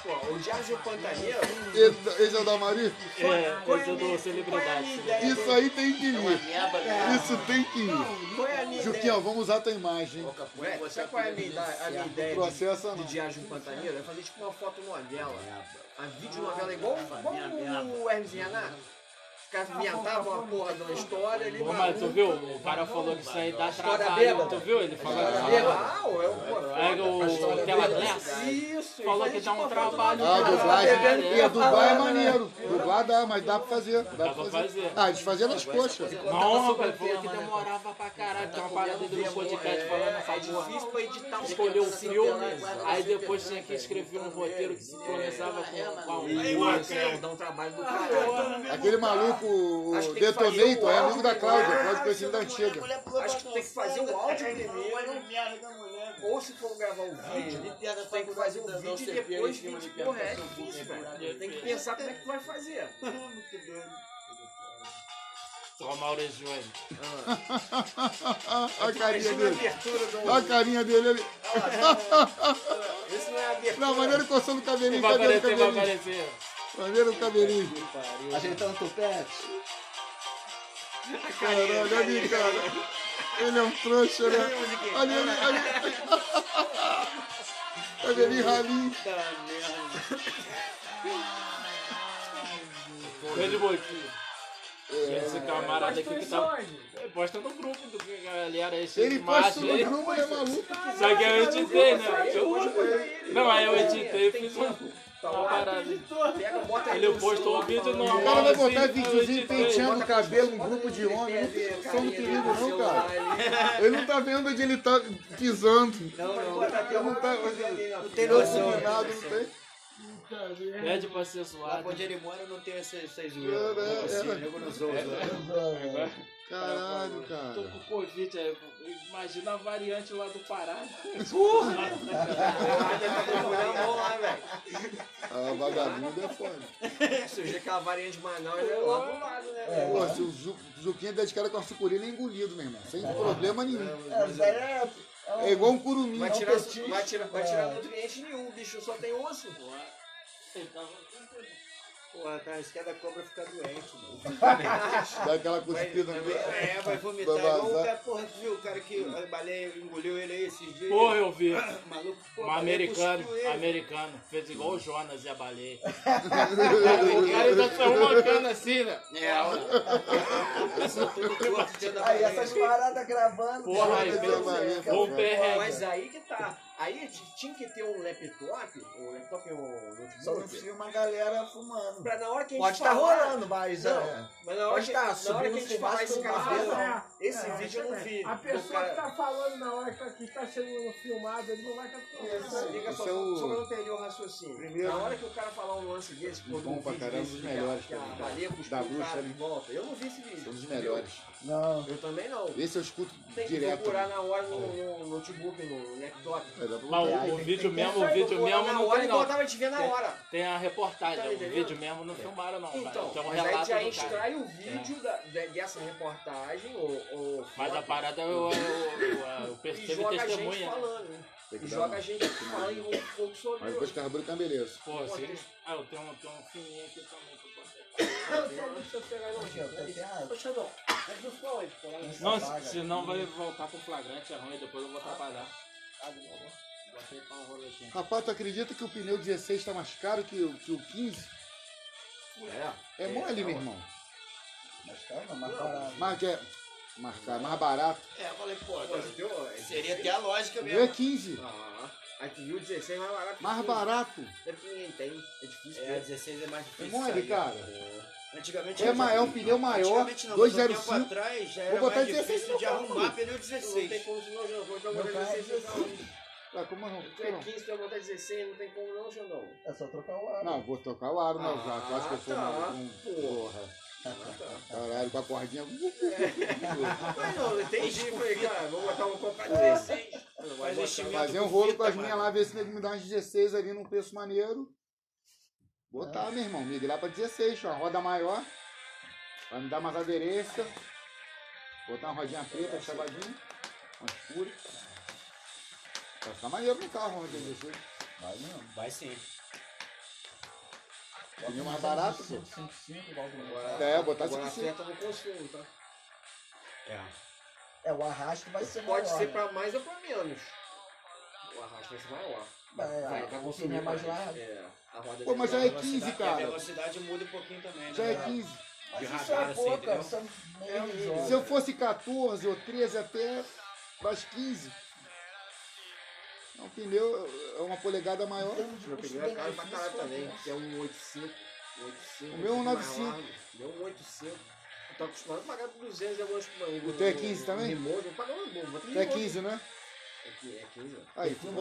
Pô, o um Pantaneiro, Esse, esse é o da Mari? É, esse é do celebridade. Isso aí tem que ir. Merda, né? Isso tem que ir. é minha Juquinha, vamos usar a tua imagem. Ué, sabe qual é a minha, ideia- a minha ideia de, Processa de não. Diário de um Pantaneiro? É fazer tipo uma foto novela. A vídeo novela igual, igual o Hermes Renato. Inventavam uma porra de uma história, ele Ô, mas tu viu? O cara falou que isso aí dá trabalho. Tu viu? Ele falou que. Ah, é o Pega o Tela Glass. Isso, Falou que dá um trabalho. Ah, do dublagem. E a é. dublar é maneiro. Dublar dá, mas dá pra fazer. Dá, pra fazer. Ah, a gente fazia nas coxas. Não, rapaz, falou que demorava pra caralho. Tem uma parada no podcast falando essa É porra. difícil pra editar Escolheu o filme, aí depois tinha que escrever um roteiro que sincronizava com, com a música. É, dá um trabalho do caralho. Aquele maluco, o fazer Detonator, o é amigo da. Cláudia, Cláudia conhecido da antiga. Acho que tem que fazer o áudio primeiro. mulher. Ou se for gravar o vídeo, tem que fazer o vídeo e depois vídeo. Porra, é difícil, velho. Tem que pensar como é que tu vai fazer. Só Mauro Júnior. Olha a carinha Imagina a dele. Olha a carinha dele ali. Isso não é abertura. Não, maneiro coçando o cabelinho. Vai o aparecer, vai cabelinho? aparecer. Maneiro o cabelinho. Ajeitando o tupete. Caralho, olha ali, cara. Ele é um trouxa, né? Olha ele, olha ele. Cabelinho ralinho. Grande boquinha. E esse camarada aqui que tá. Posta no grupo do que a galera esse Ele posta no grupo, ele é maluco. Só que eu editei, né? Eu- Não, aí eu editei e fiz uma, uma parada. Pega, bota Ele postou um vídeo O normal. cara vai assim, botar eu videozinho penteando o cabelo, um grupo de homens. Não tem noção do perigo, não, cara. Ele não tá vendo onde ele tá pisando. Não, não. Ele não tá. Não tem Não noção. tem nada, não tem. Pede pra ser Lá suado. onde ele mora não tem essas, zoeiras. Não é é, é. nego não zoa. Caralho, Tô cara. com Covid aí. Imagina a variante lá do Pará. Vamos lá, velho. Ah, vagabundo é foda. Surgiu aquela variante de Manaus, é lá pro lado, né? É. Pô, se o Zu- Zuquinha der de cara com a sucuri, ele é engolido, meu irmão. Sem problema nenhum. É, mas aí é. um- É igual um curumim. Vai tirar, vai tirar, vai tirar é. nutriente nenhum, o bicho só tem osso. Porra, tá, isso cada cobra fica doente, mano. Dá aquela cuspida no é, vai vomitar. Vai Igual o cara, porra, tu viu o cara que a baleia engoliu ele aí esses dias? Porra, eu vi. Maluco, pô, a Um americano, americano, fez igual o Jonas e a baleia. o cara ainda saiu uma cana assim, né? É, torto dentro da Aí essas paradas gravando. Porra, aí Jonas e a baleia, fez um cara. perrengue. Mas aí que tá. Aí tinha que ter um laptop, um laptop, um Só não notebook, filma a galera fumando. pra na hora que a gente Pode estar falar- rolando, mas Não, é. mas na hora Pode que, tá na hora que a gente falar esse cara fez, não. esse É, vídeo eu não vi. A pessoa cara- que tá falando na hora que tá, que tá sendo filmado, ele não vai capturar. Liga só, Esse é o- só pra perder o raciocínio. Primeiro- Na hora que o cara falar um lance desse, quando Bom um pra vídeo caramba, desse melhores que a baleia cuspiu Da o bruxa de volta. Eu não vi esse vídeo. São dos melhores. Não. Eu também não. Esse eu escuto Tem que direto. procurar na hora no, no notebook, no laptop. É, dá pra Mas botar. o, o vídeo mesmo, o vídeo mesmo não tem não. ver na Tem- hora. Tem a reportagem, Tá o entendendo? vídeo mesmo não filmaram não. Então, tem um mas aí relato já do cara. extrai o vídeo da, de- dessa reportagem, ou, ou Mas a foto, parada eu, eu, eu, eu e percebi joga a gente testemunha. né? falando. né? Tem que E dar joga uma- a gente falando um pouco sobre Mas depois carbura com a beleza. Pô, assim, tem- ah, eu tenho um, tenho um fininho aqui também que eu posso Não, não precisa pegar não, Ô, Xandão, é que lá senão vai voltar com flagrante, é ruim, depois eu vou atrapalhar. Rapaz, tu acredita que o pneu 16 tá mais caro que, o- que o 15? É. É mole, meu irmão. Mas calma, mais barato. Mas que é mais caro, mais barato. É, eu falei, pô, seria até a lógica O meu é mesmo. 15. Ah, aí tu viu 16 mais barato. que Mais 15. barato. É porque ninguém tem, é difícil. É, ter. 16 é mais É difícil. mole, sair. cara. Antigamente É, eu ma- já- é um pneu maior, Antigamente não, mas um tempo 205. atrás já Vou botar mais 16 difícil de carro, arrumar mano. pneu Não tem 16. como não, Xandão. Vou Meu botar carro é 16 não. 16. Ah, como não? Tu é 15, tu vai botar 16, não tem como não, Xandão. É só trocar o ar. Não, vou tocar o aro, não, já. Tu acha que eu sou Ah, tá. Porra. Caralho, com a cordinha... Mas não, não entendi. Falei, cara, vou botar um copa 16. Não vai Faz botar. investimento Fazer um rolo com as minhas lá, ver se nego me dá umas 16 ali num preço maneiro. Botar, meu irmão, migrar pra 16, ó, roda maior. Vai me dar mais aderência. Botar uma rodinha preta, chavadinha. Uma escura. Vai ficar maneiro no carro, vamos dizer assim. Vai mesmo. Vai sim. Pneu mais barato, pô. 555, igual do Agora, É, botar agora 55. acerta no consumo, tá? É. É, o arrasto vai ser Pode maior, ser né? pra mais ou pra menos. O arrasto vai ser maior. Vai, Vai, vai vai consumir mais mais. largo. É, a roda Pô, mas já é vai- 15, E a cara. velocidade muda um pouquinho também, né? Já é 15. Mas de isso radar, é assim, pouca, são meio É. Se eu fosse 14 ou 13 até mais 15. É um pneu, é uma polegada maior. Meu pneu é caro pra caralho também, que é um 85. um 85 O meu é um pouquinho mais 95. largo. O meu é um 85. Eu tô acostumado a pagar 200 e algumas O teu é 15 também? Remote, eu pago uma bomba. É 15, né? É é 15. Aí, o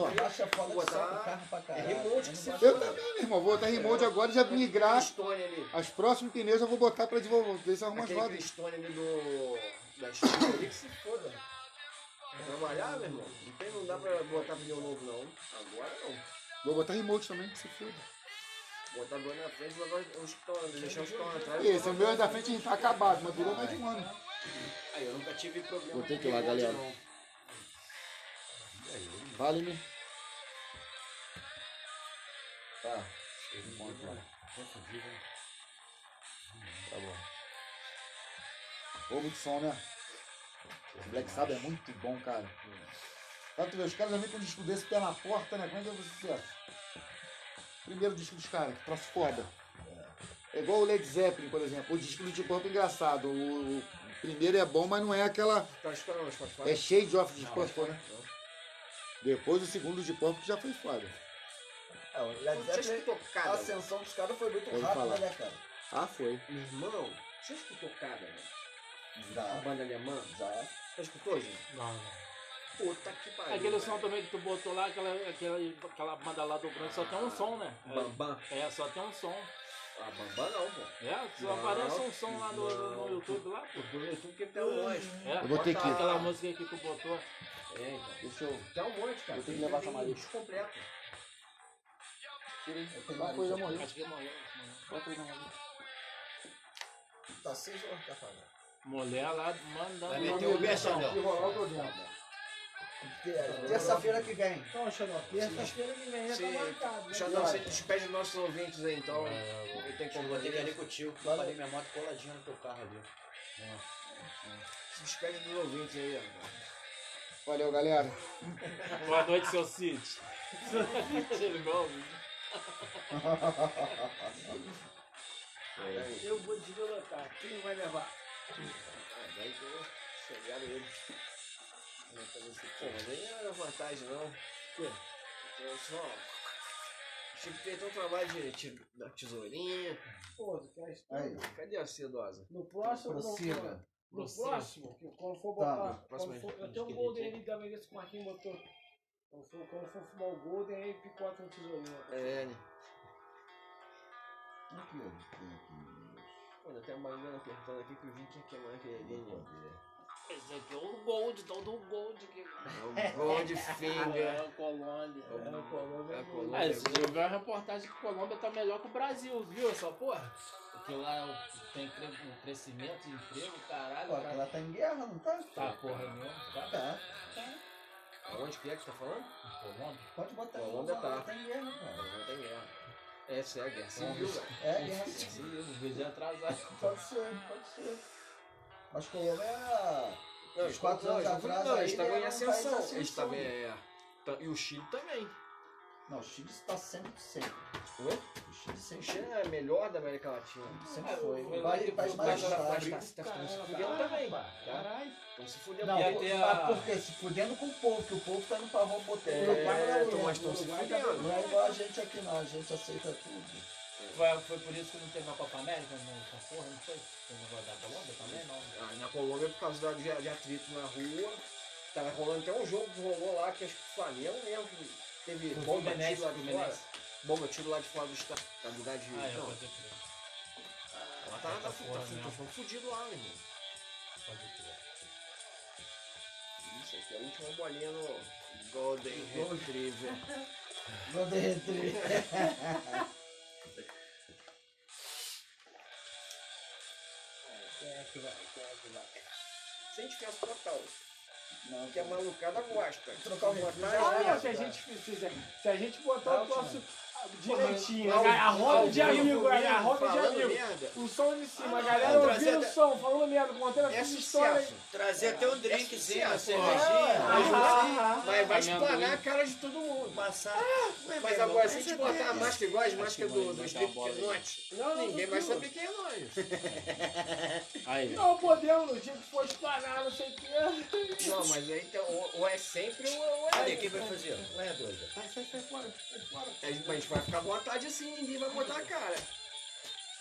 carro pra É remote que você Eu também, meu irmão. Vou botar remote agora e já migrar. Stone ali. Os próximos pneus eu vou botar pra desenvolver. Ver se arruma as Aquele rodas. Cristone ali do. Da Stone ali que se foda. Trabalhar, meu irmão. Não, tem, não dá pra botar pneu novo, não. Agora não. Vou botar remote também, que se foda. Botar dois na frente e levar os que estão, deixar os que estão atrás. E esse, o meu é da frente tá acabado, mas durou mais de um ano. Aí eu nunca tive problema. Vou ter que ir lá, galera. não. Vale-me. Tá. Encontro lá. Tá bom. Ô, muito som, né? Esse Black Sabbath é muito bom, cara. Tanto os caras já vêm com um disco desse pé na porta, né? Como é que o sucesso? Primeiro disco dos caras, que troço foda. É igual o Led Zeppelin, por exemplo. O disco do Deep Purple é engraçado. O, primeiro é bom, mas não é aquela... Tá? É Shade of Deep Não, Purple, né? Depois o segundo de que já foi foda. É, o Led Você Zeppelin, escutou a cada? ascensão dos caras foi muito rápida, falar. né, cara? Ah, foi. Meu irmão, você escutou cada, velho? A Já, banda alemã? já. Você escutou, gente? Não, não. Puta que pariu. Aquele som também que tu botou lá, aquela, aquela, aquela banda lá do Grande, só tem um som, né? Bambam. É, só tem um som. Ah, Bambam não, pô. É, só Não, aparece um som lá no, no não. YouTube lá, pô. No YouTube que tem um monte. É, Eu vou ter que ir. aquela música que tu botou. É, então. Deixa eu... Tem um monte, cara. Eu tenho que levar essa maleta. disco completo. Uma coisa morreu. Acho que morreu. Na mão. Tá seis ou tá falando? Mulher lá mandando. Vai meter o Bechamel. Que rolar o. Terça-feira que vem. Então, Xandão, terça-feira que vem já Sim. tá marcado, né? Xandão, você despede dos nossos ouvintes aí, então. É, Eu tenho como vou ter que ir ali fazer. contigo, que eu parei minha moto coladinha no teu carro ali. Se despede dos ouvintes aí, ó. Valeu, galera. Boa noite, seu Cid. Ele não ouve. Eu vou deslocar. Quem vai levar? Ah, daí que eu chegaram eles. Pô, mas aí não era vantagem, não. Quê? Eu só. Tinha que ter todo o trabalho de ti- da tesourinha. Pô, tu quer Aí. Cadê a sedosa? No próximo, no, Prossiga. no Prossiga. próximo, que quando for Tá, botar. próximo quando for, eu tenho um Golden ali também desse que o Marquinhos botou. Quando for, quando for fumar o Golden, aí picota um tesourinho. É, né? Aqui, ó. Tem aqui. Pô, tem uma banana apertando aqui que o Viking quer queimar aquele ali, né? Esse aqui é o Gold, todo o Gold aqui. É o Goldfinger. É o Colômbia. É o Colômbia. É Ah, Colômbia. esse dia eu vi uma reportagem que a Colômbia tá melhor que o Brasil, viu essa porra? Porque lá é tem cre- crescimento, emprego, caralho. Pô, cara. ela tá em guerra, não tá? Tá, porra mesmo. Tá. Tá. Onde que é que tá falando? Colômbia? Pode botar Colômbia tá. Ela tá em guerra, cara. Não tem guerra. Essa é a guerra civil, velho. É guerra. Sim, os vídeos atrasados. Pode ser, pode ser. Mas Colômbia era. Não, Uns quatro anos atrás não, eles estavam em ascensão. ascensão, Eles estavam né? é, tá- E o Chile também. Não, o Chile está sempre, sempre. Oi? O Chile O sempre, Chile é melhor da América Latina. sempre foi. o- O país, país mais Mas tá, estável. tá, tá, tá se fudendo também. Tá? Caralho. Estão se fudendo. Não, por, mas quê? Se fudendo com o povo, que o povo tá indo pra rua botando. É, o é mas tão se Uruguai fudendo. Não é igual a gente aqui não, a gente aceita tudo. Foi, foi por isso que não teve a Copa América nessa porra, não foi? Foi o negócio da Colômbia também, não. Ah, na Colômbia, por causa da- de, de atrito na rua, tava rolando até um jogo que rolou lá, que acho que o Flamengo mesmo, que teve o bomba tiro lá de fora. Bomba tiro lá de fora do estado. Tá lugar de. Ah, é, não, pode crer. lá tá, tá, tá, tá, tá, tá fudido lá, meu irmão. Pode crer. Isso aqui é a última bolinha no Golden Retriever. Golden Retriever. É que vai? Quem é que vai? Se a gente fizer total, Não, que a malucada gosta. Trocar o Ah, não, se a gente fizer, se a gente botar o Ótimo. nosso direitinho, a roda de amigo, a roda de amigo, merda. o som de cima, a Ah, galera não, ouvindo o som, falando merda, contando É histórias. sucesso. Trazer até um drinkzinho, uma cervejinha. Ah, ah, Mas vai Amendoim. explanar a cara de todo mundo. Passar. Mas agora, se a gente botar a máscara igual as máscaras do, do Slipknot, Não, não, ninguém vai saber quem é nós. Aí. Não podemos, no dia que for explanar, não sei o que. Não, mas aí então, ou, é sempre ou é. Cadê? Quem vai fazer? Lá é. Sai, sai, sai fora, sai fora. Vai ficar à vontade assim, ninguém vai botar a cara.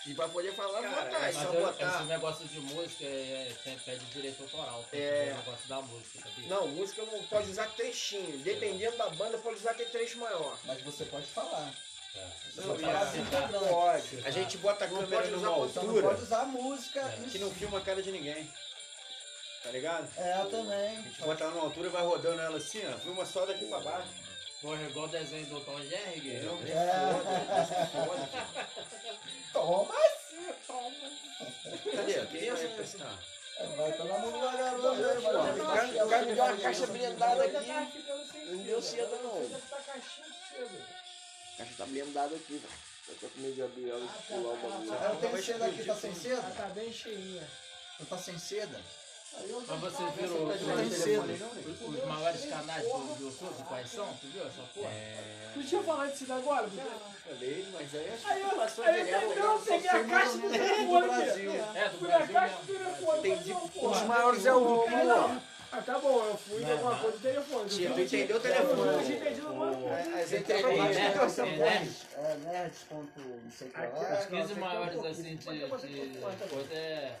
E vai poder falar à vontade. é Mas só eu- botar- esse negócio de música é, tem, pede direito autoral. É. o negócio da música, sabia? Não, música não pode usar trechinho. Dependendo da banda, pode usar aquele trecho maior. Mas você pode falar. É. Você Não, pode falar assim, tá? Pode. A gente bota a câmera pode numa não pode usar música. É. que não filma a cara de ninguém. Tá ligado? É, eu também. A gente bota ela numa altura e vai rodando ela assim, ó. Filma só daqui pra baixo. Porra, igual o desenho do Tom Jerry, Guilherme. Toma sim, toma. Cadê? Quem vai emprestar? Vai estar na mão do garoto aí, vai O cara, me deu uma caixa blindada aqui. Não deu cedo, não. Tá. A caixa tá blindada aqui, velho. Eu tô com medo de abrir ela e pular o bagulho. Eu tenho seda aqui, tá sem seda? Ela tá bem cheinha. Tu tá sem seda? Mas você viu os, os, os maiores canais do YouTube, quais são? Tu viu essa porra? Tu tinha falado disso agora? Falei, mas aí eu direto. peguei, não, peguei a caixa do telefone. É, do Brasil Os maiores é o não. Ah, tá bom, eu fui de alguma coisa do telefone. Tia, Eu tu entendeu o telefone. Eu tinha entendido alguma coisa. As É, entrevistas. é, É, não sei o que lá. Os 15 Não, maiores um assim de, é.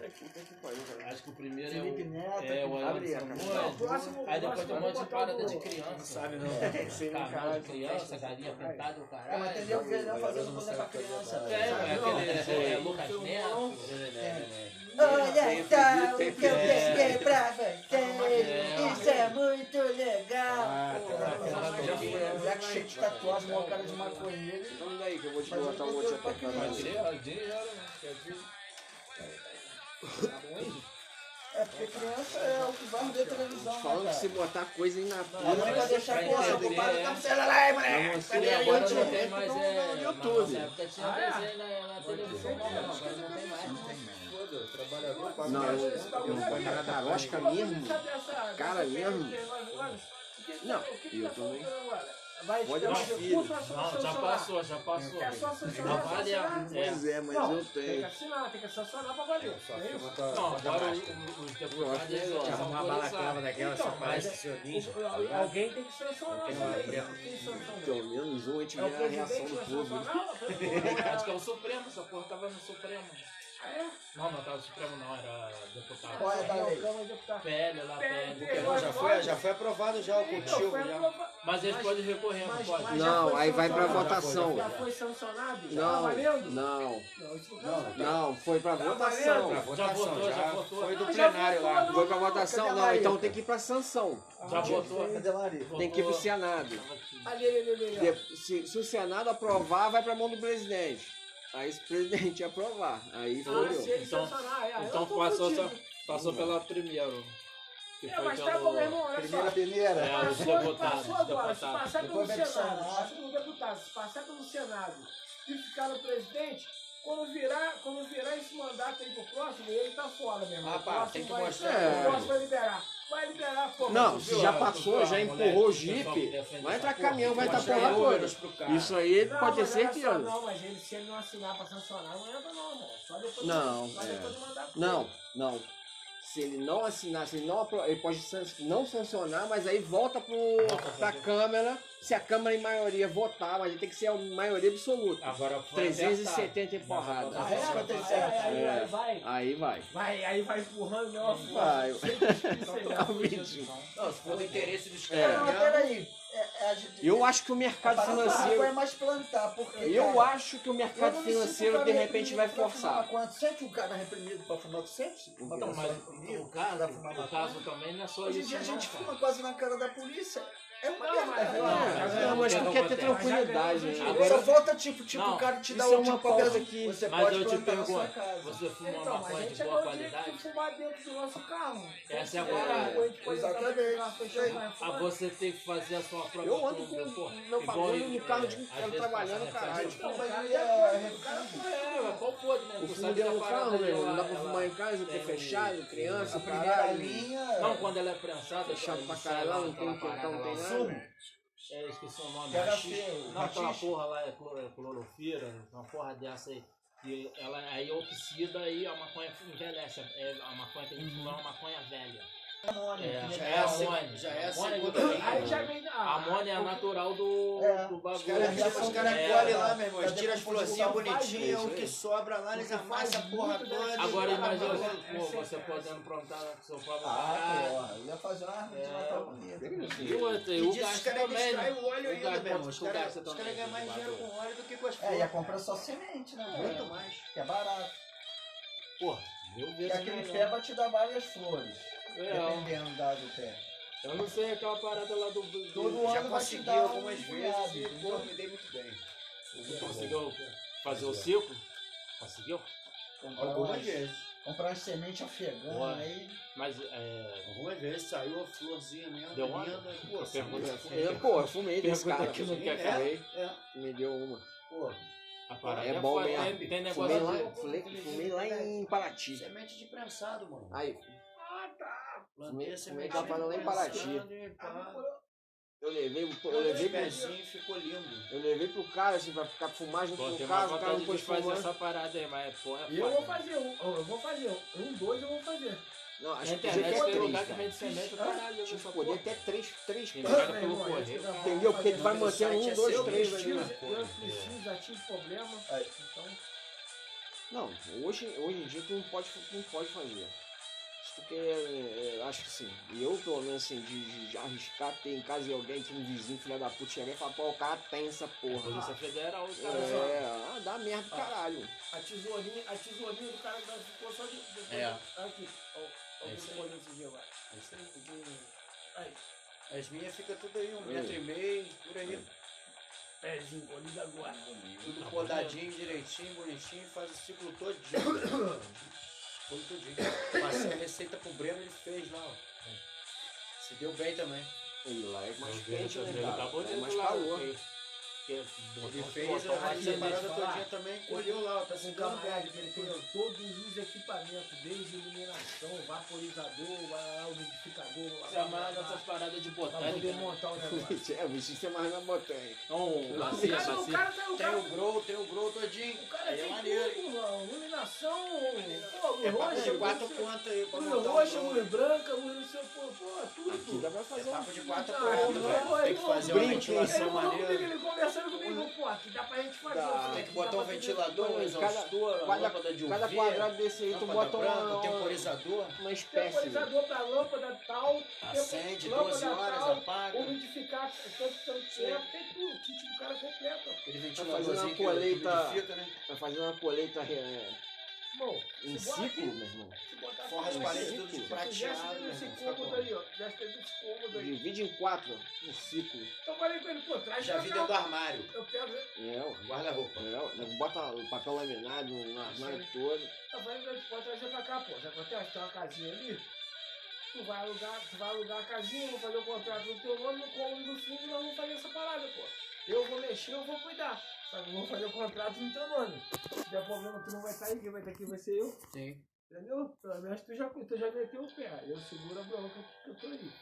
Acho que o primeiro é Felipe o. Neto, É o Anderson Moura. Aí depois tem um monte de parada de criança. Sabe não. Criança, galinha pintada, o É, caralho. mas entendeu que ele não fazendo coisa pra criança. É, né? é aquele é, Lucas Neto. Olha então o que eu peguei pra você. É. Isso é muito legal. Ah, Pô, Já foi, é Black cheio de tatuagem, uma cara de maconheiro. Vamos daí que eu vou te botar um monte de é dinheiro, né? É porque criança é o que vai ver televisão, né, Falando que se botar coisa aí na A pua. mãe vai deixar Pra porra, entender, ocupado é. com o celular aí, moleque. Mas Cadê a agora não YouTube? tem mais é, no na YouTube. nossa época tinha é? desenho na, na televisão, não, não, agora não tem mais. Não, vou parar da lógica mesmo. Cara mesmo. Não, eu também. Vai Pode um dar filho. só Não, já sancionar. passou, já passou. É só sancionar. Sancionar. É. Pois é, mas Não, eu Tem que tenho. assinar, tem que sancionar pra valer. Não é isso? Não, agora o- o- os deputados Arrumar são uma autorizados. daquela Então, mas é- acionista. o- Alguém tem que sancionar também. Quem sanciona? Pelo menos um a gente É o vê a reação do que povo. sancionar? Acho que é o Supremo, essa porra tava no Supremo. Ah, é? Não, não tava no Supremo não, era deputado. Qual é da lei? PL lá. Não, já foi- já foi aprovado já o foi aprovado. Mas eles podem recorrer, não pode? mas já Não, aí vai pra sancionado? votação. Já foi sancionado? Já tá Não, valendo? não, Não, isso não tá foi pra Tá votação. valendo? Já votou, já votou. Foi do Não, já plenário votou, lá. não, Foi pra não, votação? a Não, então tem que ir pra sanção. Já votou. Cadê a Maria? Tem que ir pro Senado. Ali, ali, ali, ali, ó. De- Se, se o Senado aprovar, vai pra mão do presidente. Aí se o presidente aprovar, aí Ah, foi. Então- eu Então tô passou, fudido. passou pela primeiro. Que É, foi mas tá bom, meu irmão, olha Primeira só. peneira. É, os Passou, deputados, passou agora, se deputados. passar pelo Depois vai pro Senado, Senado. passar pelo deputado, se passar pelo Senado e ficar no presidente, quando virar, quando virar esse mandato aí pro próximo, ele tá fora, meu irmão. O próximo tem que vai- mostrar. O próximo vai liberar. Vai liberar, pô. Não, se já passou, já empurrou o jipe, vai entrar caminhão, vai entrar porra toda. Isso aí Não, pode ter certeza. Não, mas ele, se ele não assinar pra sancionar, não entra não, irmão. Só depois Não, só é. depois do mandato. Não, não. Se ele não assinar, se ele não apro- ele pode não sancionar, mas aí volta pro, pra Câmara, se a Câmara em maioria votar, mas ele tem que ser a maioria absoluta. Agora foi 370 e porrada. Ah, é? É. vai. Aí vai. Vai, aí vai empurrando, meu Vai. Totalmente. Não, se for do interesse dos É. Não, mas peraí. É, é Eu acho que o mercado maconha é financeiro. mais plantar, porque. Eu cara, acho que o mercado financeiro cara de repente vai forçar. Tu sente um cara reprimido pra fumar? Tu sente? Então, mas o fumar o caso também não é só Hoje em isso dia a gente cara. fuma quase na cara da polícia. É uma Não, mas- velho. não, É, não, mas tu não quer ter tranquilidade, né? Agora- Só falta tipo, tipo Não, o cara te dá é um uma tipo pauta peso- que- Você Mas pode eu te plantar na sua pergunto, casa. você fuma Então, uma mas a maconha gente de boa tem que qualidade? fumar dentro do nosso carro. Essa é a É, parada. pode Exatamente. carro, carro, Ah, você tem que fazer a sua própria Eu ando com pô. meu bagulho no carro é, de às inteiro vezes trabalhando, caralho. cara, é. É, qual pode, né? O Tu fundo sabe dentro que do carro, velho. Não dá pra fumar em casa, porque é fechado, criança, primeira caralho. linha. Não, quando ela é prensada, Fechado ele pra caralho, não tem quentão, não tem nada. Sumo. É, esqueci o nome. Não, aquela porra lá é é clorofira, uma porra dessa aí. E ela aí oxida e a maconha envelhece. É, a maconha que fumar uma maconha velha. Amônia. É, Já é é a amônia. já é a Amônia segunda vem. A ah, amônia é natural do, É. do Os bagulho. os caras é, colhem lá, meu irmão. Tiram as a florzinhas bonitinhas, o que sobra lá, eles amassam a porra toda. Agora imagina é você podendo plantar com seu próprio Ah, ia fazer uma árvore de É. Natal bonita. E o e E gasto caras também, né? o óleo ainda, meu irmão. Os o caras também, ganham mais do dinheiro com óleo do que com as É, ia flores. comprar só semente, né? Muito mais. Que é barato. Porra, mil E vezes aquele vai te dar várias flores. É, Dependendo da do pé. Eu não sei aquela parada lá do. do Todo Já ano vai te consegui dar algumas um vezes e, pô, me dei muito bem. Tu conseguiu fazer o ciclo? Conseguiu? Comprar Algumas umas, vezes. comprar umas sementes afegãs aí. Mas é. Algumas vezes saiu a florzinha mesmo, Deu linda. Pô, pergunta- Eu, pô, eu fumei desse Pergunta cara. que não quer é, Fumei, é, me deu uma. pô, A parada É bom mesmo. Tem, tem Fumei negócio lá, de. fumei, fumei lá em Paraty. semente de prensado, mano. Aí. Plantei fumei- a fumei semente aquela de parada lá em Paraty. pá. eu levei, eu levei pro, pezinho ficou lindo. eu levei pro cara, assim, pra ficar junto Pô, com tem o cara, não de pôs fazer fumando. essa parada aí, mas pô, é E eu vou fazer um, eu vou fazer um, um, dois eu vou fazer. Não, acho que podia até tem lugar três, que vende semente, o caralho. Essa poder porra. até três, três caras. pelo correio. Entendeu? Porque tu vai site um, é dois, três, eu Preciso, vendo. eu preciso, já tive problema. Então, Não, hoje, hoje em dia tu não pode, tu não pode fazer. Tu quer, é, acho que sim. E eu, pelo menos, assim, de, de- de arriscar ter em casa de alguém que um vizinho, filho da puta, chegar e falar, pô, o cara tem essa porra. Polícia Federal, o cara. É, ah, dá merda pro caralho. a tesourinha, a tesourinha do cara ficou só de. de É. Aqui, ó. ó, É o esse dia lá. Isso Aí, As minhas ficam tudo aí, um metro e meio, por aí. pezinho, colhido agora. Tudo podadinho, direitinho, bonitinho, faz o ciclo todinho. Todo todinho. Passei a receita pro Breno, ele fez lá, ó. Se deu bem também. E lá é mais quente, né, Tá cara? bonito É mais lá, calor. porque- porque Ele fez a, parada todinha também, colheu lá, tá se Um camarada que ele tem todos os equipamentos, desde iluminação, vaporizador, a- umidificador, Chamar dessas paradas de pra poder botânica. montar o negócio. É, o bicho isso é mais na botânica. Não, O bacia, cara, o bacia. tá, o Tem o grow, tem o grow todinho. o cara é tem maneiro. tudo, mano. Iluminação, pô, luz É de quatro contas aí pra luz montar roxa, luz branca, luz não sei, pô, pô, tudo. Aqui dá pra É fazer um papo de quatro Ah, não, Tem que fazer uma ventilação maneira. ele conversando comigo, pô, aqui dá pra gente fazer. Dá. ó, Tem que dá botar um ventilador, um exaustor, cada- lâmpada de UV, Cada quadrado desse aí tu bota branca, uma, uma, temporizador, uma espécie. Temporizador pra lâmpada tal, acende lâmpada 12 horas, tal, apaga. umidificar tanto, tanto tempo, tem tudo, o kit do cara completo. Tá ventiladorzinho fazendo uma que colheita- umidifica, né? Vai fazer uma colheita é, Bom, em ciclo, aqui, meu irmão. Forra as paredes tudo prateado, né? nesse cômodo aí, ó, dentro desse cômodo aí. Divide em quatro no ciclo. Então falei com ele, pô, traz Já pra vi dentro do armário. Eu pego, É. Guarda-roupa. É, ó, bota o papel laminado no armário todo. eu falei com ele, pode trazer pra cá, pô, já acontece, tem uma casinha ali, tu vai alugar, tu vai alugar a casinha, vou fazer o contrato no teu nome, no cômodo do fundo, nós vamos fazer essa parada, pô. Eu vou mexer, eu vou cuidar. Só que eu vou fazer o contrato no teu nome. Se der problema, tu não vai aí, quem vai estar aqui vai ser eu. Sim. Entendeu? Pelo menos tu já, tu já meteu o pé. Eu seguro a bronca que eu tô aí.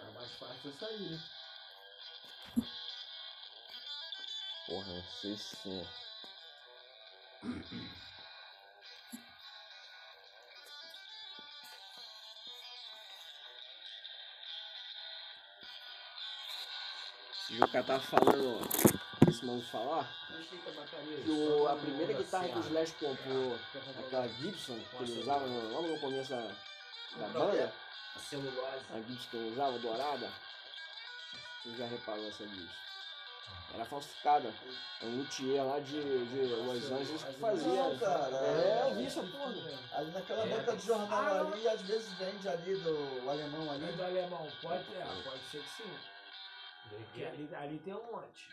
É mais fácil eu sair, né? Porra, não sei se. Esse jogo que ela tava falando, esse mano falar, que o, a primeira guitarra que o Slash comprou, aquela Gibson, que ele usava no- logo no começo da, da banda, A Gibson que ele usava, dourada, você já reparou essa Gibson? Era falsificada. É um luthier lá de, de Los Angeles que fazia. Não, cara. É, eu vi essa porra. Ali naquela banca de jornal ali, às vezes vende ali do alemão ali. É do alemão, pode, é, pode ser que sim. Porque ali, ali tem um monte.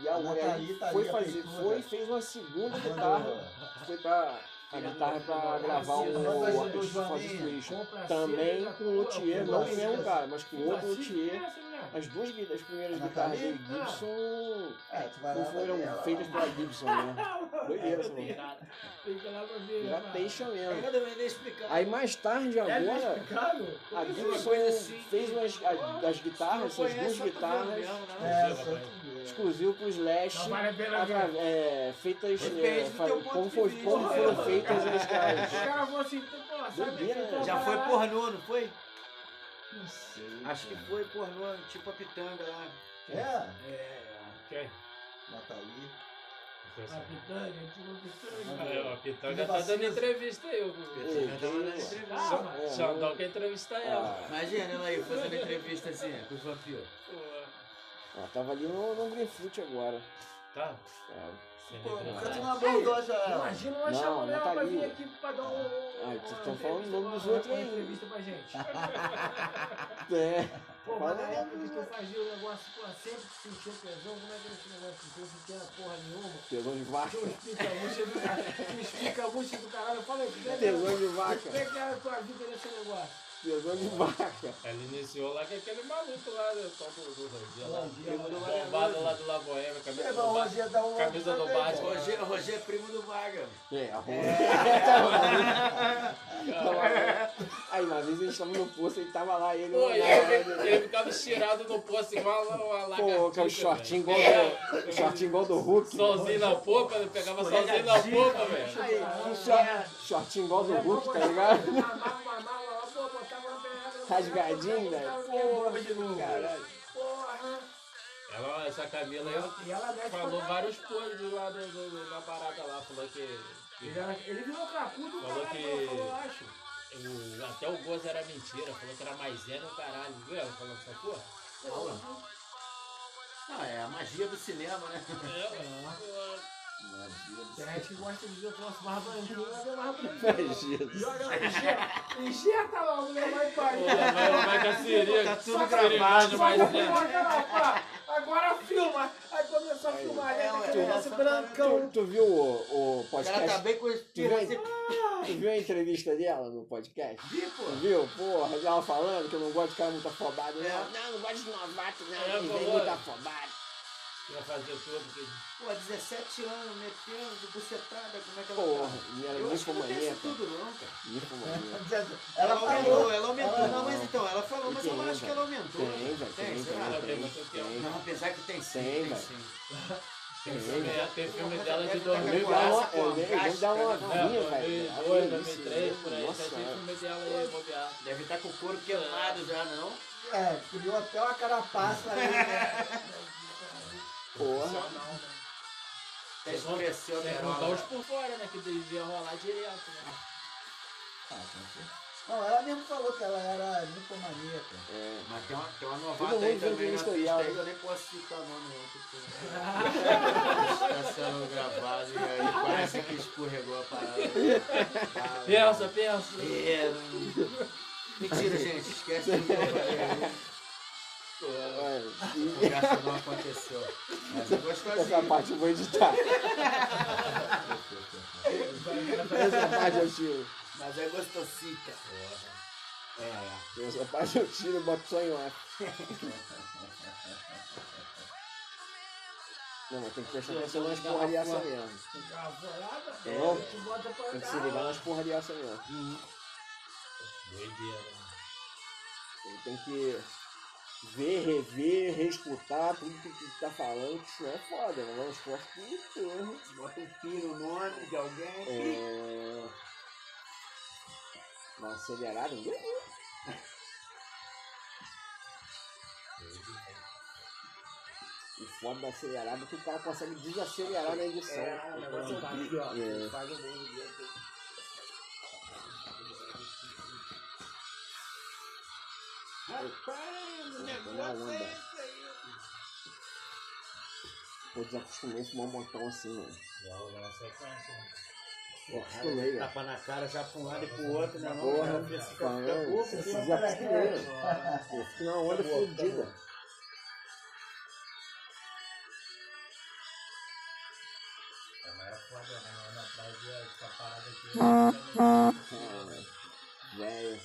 E a mulher Thalita foi fazer, foi fez uma segunda guitarra. Foi pra. A guitarra pra gravar um Manda o as Artist duas for Joaninha. Situation. Compra Também com o luthier, não o mesmo cara, mas com outro luthier. Mulher. As duas as primeiras A guitarras Nathalie? dele, Gibson, É, tu vai lá não foram feitas pela Gibson, né? Doideira essa mulher. Tem que ir lá pra ver. Já deixa mesmo. Aí mais tarde É agora, a Gibson fez umas, as, as guitarras, essas duas guitarras, É, exclusivo pro Slash, é, feitas, é, como, foi, foram feitas as Os caras. caras vão assim, pô, sabe né? Já foi pornô, não foi? Não sei. Acho que foi pornô, tipo a pitanga lá. É, É. Quem? Nathalie. A pitanga, tipo pitanga. É, a Pitanga tá dando entrevista aí, o Pitanga tava dando entrevista. É, Xandão quer entrevistar ela. Ah, Imagina ela aí fazendo entrevista assim, com os vampiros. Pô, ela tava ali no, no Greenfoot agora. Tá? Por que tu não abordou já ela? Imagina Não, chamando ela tá pra vir aqui pra dar um. Ah, vocês estão uma falando o nome dos uma- outros uma aí. entrevista pra gente. É. Pô, Fala mas na época que tu fazia o negócio, pô, sempre que sentia tesão, como é que era esse negócio? que não sentia porra nenhuma. Tesão de vaca. Tu explica a bucha do caralho. Tu explica a bucha do caralho. Fala aí, como é Tesão de vaca. Como é que era a tua vida nesse negócio? Tesão de vaca. Ela iniciou lá com aquele maluco lá, né? Só do do Roger lá. Bombado lá do La Boêmia, camisa É, do o Batman. Um Camisa do Batman. Roger é primo do Vaga. É, Aí uma vez a gente tava no posto e tava lá ele. Pô, lá, lá, ele, lá, ele ficava estirado no posto igual uma, uma lagartixa. Pô, que é o shortinho igual do. O shortinho igual do Hulk. Sozinho na popa, ele pegava sozinho na popa, velho. Shortinho igual do Hulk, tá ligado? Rasgadinho, velho. Pô, caralho. Porra. Ela, essa Camila aí ela falou vários coisas lá do, do, do- na parada lá. Falou que. que Ele, era- ele virou cracudo, Falou caralho, que- falou, acho. o, até o gozo era mentira. Falou que era maisena o caralho. Viu? Ela falou essa porra? Ah, é a magia do cinema, né? Tem gente que gosta de ver o nosso mais branquinho, vai ver mais Ai, branquinho. Jesus. Joga, injeta lá, mulher vai parir. Vai, vai com a seringa. Tá tudo só gravado, Mas pá. Agora filma. Aí começou a filmar, É, né? Aquele negócio brancão. Tu, tu viu o, o O cara tá podcast? bem com viu, esse tu viu a entrevista dela no podcast? Vi, pô. Viu? Porra, ela falando que eu não gosto de cara muito afobado. É. Não, não, não gosto de novato, não. É, vem falou. muito afobado. Ia fazer tudo. Que... Pô, 17 anos, metendo de bucetada, como é que ela Porra, tá? e era Eu acho que não tem isso tudo não, cara. Ninfomaníaca. Ela Ela aumentou, falou. ela aumentou. Ela- Não, mas então, ela falou, mas eu Tem, acho que ela aumentou. Tem, velho, tem, será? tem, tem, Tem, tem. Não, apesar que tem sim, Tem, tem, velho. sim. Tem filme, tem filme Mas dela ela de deve tá com a 2000. Dá uma, Graça, pô, é, vem- vem casca, dar uma né? novinha, É, velho. 2002, Olha isso, 2003, por aí. Tem é. filme dela aí, bobear. Deve estar com o couro queimado já, não? É, criou até uma carapaça né? porra. Até escureceu a Sem contar garola. os por fora, né? Que devia rolar direto, né? Não, ela mesmo falou que ela era ninfomaníaca. É. Mas tem uma, tem uma novata aí também na entrevista pista aí, eu nem posso citar o nome não, porque está sendo gravado e aí parece que escorregou a parada. Ah, Pensa, pensa. É, não- Mentira, gente, esquece tudo que eu falei Essa não aconteceu. Gostosinho. Essa parte eu vou editar. Essa parte eu tiro. Mas é gostosita. É, é. Essa parte eu tiro e boto só em off. Não, mas tem que prestar atenção nas porra de ação mesmo. Tem Não. tu bota pra Tem que se ligar nas porra de ação mesmo. Doideira. Ele tem que ver, rever, reescutar tudo que tu tá falando, que isso é foda, né? É um esforço que porra. Bota um pi no nome de alguém. É. Uma acelerada. O foda da acelerada é que o cara consegue desacelerar na edição. É, negócio é ó. É. Rapaz, o Olha negócio é né? esse aí. Pô, desacostumei a fumar um montão assim, mano. Já rolou uma sequência. né? Pô, acostumei. Tapa na cara já pra um lado e pro outro, né? Não, Porra, Não, fica- fica falando, pouco, se fica- desacostumei. Eu fico na onda fodida. Mas é foda, né? Ano atrás ia essa parada aqui. Cara, velho,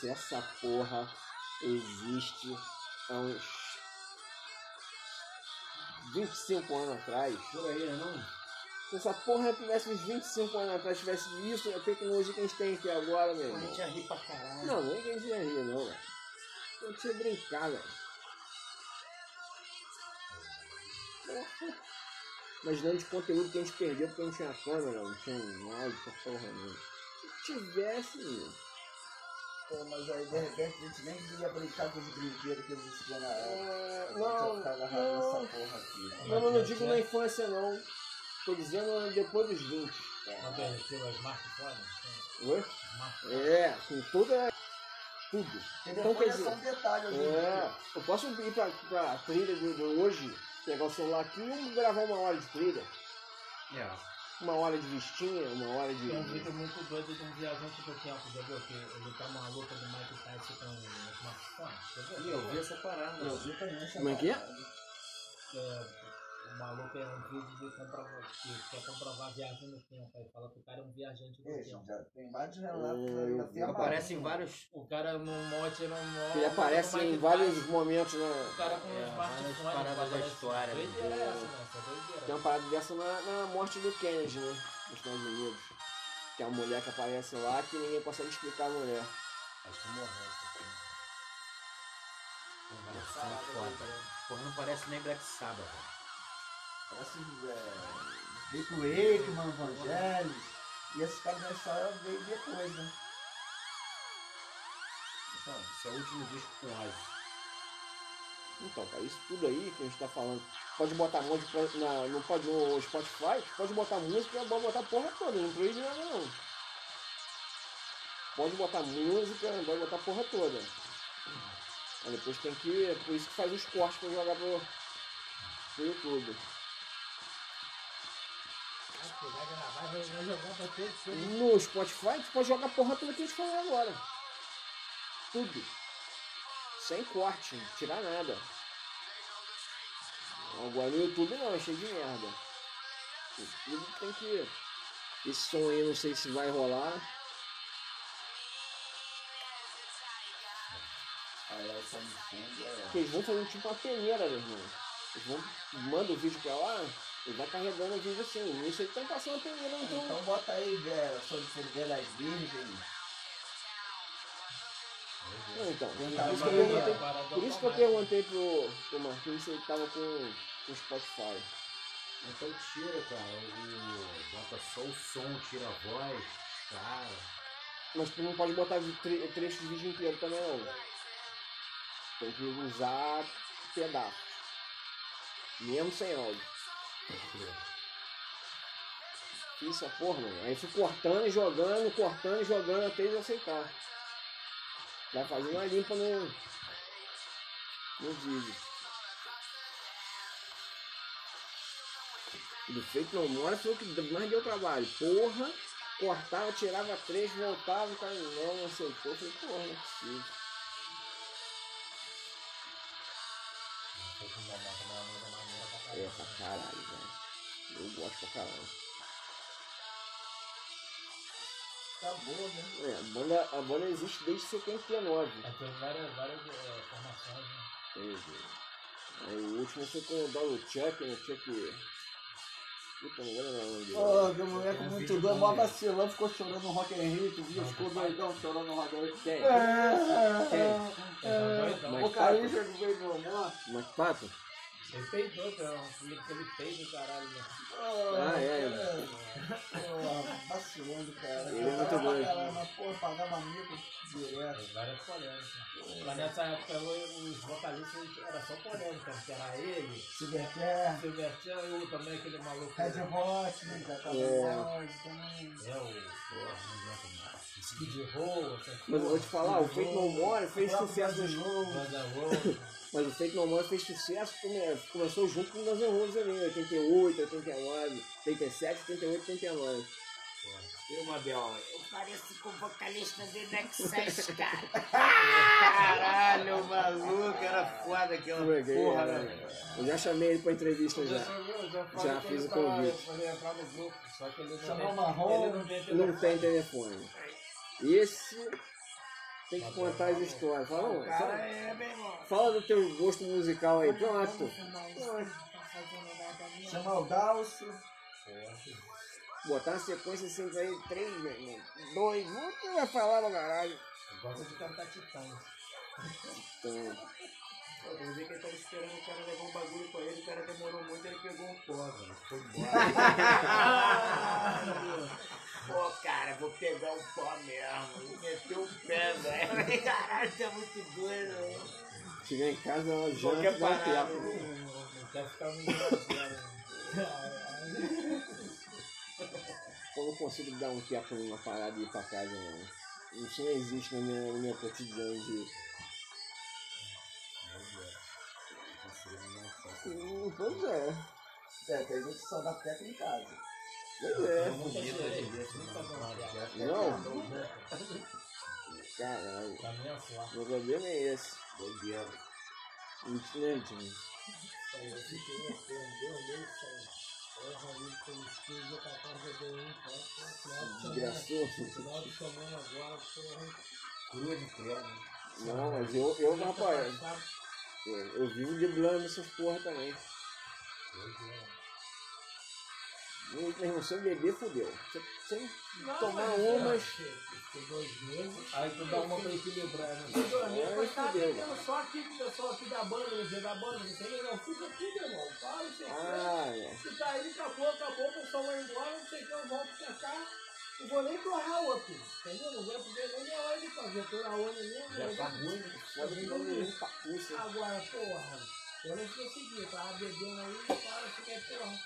se essa porra existe há uns 25 anos atrás, Por aí, né? Não? se essa porra tivesse uns 25 anos atrás, tivesse isso, a tecnologia que a gente tem aqui agora, meu A irmão. gente ia rir pra caralho. Não, não é que a gente ia rir, não, velho. Não precisa brincar, velho. Porra. Imaginando de conteúdo que a gente perdeu porque não tinha câmera, não tinha áudio, porra não. Se tivesse, meu. Pô, mas aí de repente a gente nem ia brincar com os brinquedos que existiam na época. É, não, não. nessa porra aqui. Não, mas não digo na infância, não. Tô dizendo depois dos 20. Não permitiu as marcas foda? Oi? É, com toda. Tudo. Então Telefone quer é dizer. É, eu posso ir pra, pra trilha de, hoje Pegar o celular aqui e gravar uma hora de trilha. É. Uma hora de vestinha, uma hora de. Tem um vídeo muito doido de um viajante do tempo, já viu? Que ele tá uma luta do Mike Tyson com o smartphone. Já viu? Ih, eu vi essa parada. Eu vi também essa Como é que é? É, o maluco é um vídeo de comprovar, que quer comprovar a viagem no tempo. Aí fala que o cara é um viajante do tempo. já tem vários relatos tem a Aparece em vários. O cara num monte, num monte. Ele aparece em vários momentos na. O cara com É, os várias smartphones. paradas da aparece. história, né? Doideira é essa, né? Essa doideira. Tem uma parada dessa na, na morte do Kennedy, né? Nos Estados Unidos. Que é uma mulher que aparece lá que ninguém consegue explicar a mulher. Acho que morreu. Parece foda. Porra, não parece nem Black Sabbath. Parece é, Rico Wakeman, Vangelis. E esses caras da história veio depois, né? Então, esse é o último disco com Ozzy. Então, cara, isso tudo aí que a gente tá falando. Pode botar música na, pode no Spotify, pode botar música, pode botar a porra toda, não proíbe nada não. Pode botar música, pode botar a porra toda. Aí depois tem que. Por isso que faz os cortes pra jogar pro, pro YouTube. Vai gravar, vai, vai jogar pra todos. todos. No Spotify, tu pode jogar porra toda que a gente falou agora. Tudo. Sem corte, não tirar nada. Agora no YouTube não, é cheio de merda. O YouTube tem que. Esse som aí não sei se vai rolar. É. Porque eles vão fazer tipo uma peneira, meu irmão. Eles vão. Manda o vídeo pra lá, ele vai carregando o vídeo assim. Nisso eles estão passando a peneira, então. Então bota aí, é, sobre fogueira das virgens. Não, então. Por isso que eu perguntei, por isso que eu perguntei pro, pro Marquinhos se ele tava com, com o Spotify. Então tira, cara. O... Bota só o som, tira a voz, cara. Mas tu não pode botar tre trecho de vídeo inteiro também não. Tem que usar pedaços. Mesmo sem áudio. Isso porra, mano. Aí fui cortando e jogando, cortando e jogando até eles aceitar. Vai fazer uma limpa no, no vídeo. Do feito não mora foi o que mais deu trabalho. Porra, cortava, tirava três, voltava, o cara não, aceitou. Falei, porra, não é possível. É pra caralho, velho. Eu gosto pra caralho. Acabou, né? É, a banda, a banda existe desde 79. Aí tem várias, várias é, formações, né? Teve. Aí o último foi com o Donald Chuck, né? Chuck. Puta, não lembrar o nome dele. Ô, que moleque muito doido, mó vacilão, ficou chorando no Rock in Rio, tu viu? Ficou doidão chorando no Rock in Rio. Quem? É, Quem? é, Mike O Carinha que veio do amor. Mike Patton? Ele peidou, cara. Aquele aquele peido do caralho, né? Ah, é, é. Pô, vacilando, cara. Ele é muito pra caralho, Mas, pô, pagava amigo direto. Várias polêmicas. Mas nessa época os vocalistas era só polêmica, porque era ele, Silverchair, Silverchair e o também aquele maluco. Red Hot, né? Já tava É. longe também. É o. Skid Row, essas Mas eu vou te falar, o Fate No More fez sucesso Guns N' Mas o Fate No More fez sucesso, come- começou junto com o Guns N' Roses ali, em 88, 89, 87, 88, 89. E o Mabel? Eu pareço com o vocalista do Nexus, cara. Caralho, o maluco era foda aquela porra, né? Eu já chamei ele pra entrevista já. Eu já, falei Já que fiz o convite. Entrar no grupo, só que ele não Chamou tem, Marrom. ele não tem Não telefone. tem telefone. Esse tem que contar as histórias. Fala, O fala, é, fala do teu gosto musical aí. Pronto. Chama o Dalcio. Botar uma sequência assim ele, três, meu irmão. Dois, você vai falar no caralho. Gosta de cantar Titãs. Então, Pô, Quer dizer que ele tava esperando o cara levar um bagulho pra ele, o cara demorou muito, ele pegou um pó, velho. Foi embora. Pô, cara, vou pegar um pó mesmo. E meteu o pé, velho. Caralho, você é muito doido, velho. chegar em casa, ela já Qualquer dá parada. Não quer ficar Brasil. Eu não consigo dar um teco numa parada e ir pra casa, não. Isso não existe no meu, no meu cotidiano de. Hum, Pois é. É, tem gente que só dá teco em casa. Pois é. Não? Caralho. Meu problema é esse. De um de semana agora, porra. Crua de credo. Não, mas eu, eu rapaz, eu, eu vivo driblando essas porra também. Meu irmão, se eu beber, fodeu. Se, se eu tomar mas umas. Fiquei dois meses. Aí tu dá uma pra equilibrar, né? Fiquei dois meses, Aí mas fudeu, bebendo só aqui com o pessoal aqui da banda, no dia da banda, não sei, não, fica aqui, meu irmão. Para, não o Ah, é. que. Se tá aí, acabou, acabou, o pessoal vai embora, não sei o que, eu volto pra cá. Não vou nem torrar outro, entendeu? Não vou poder nem minha hora de fazer, tô na onda mesmo. Já né? tá ruim, que não nem papuça. Agora, porra, eu não consegui, eu tava bebendo aí, o cara ficou, porra,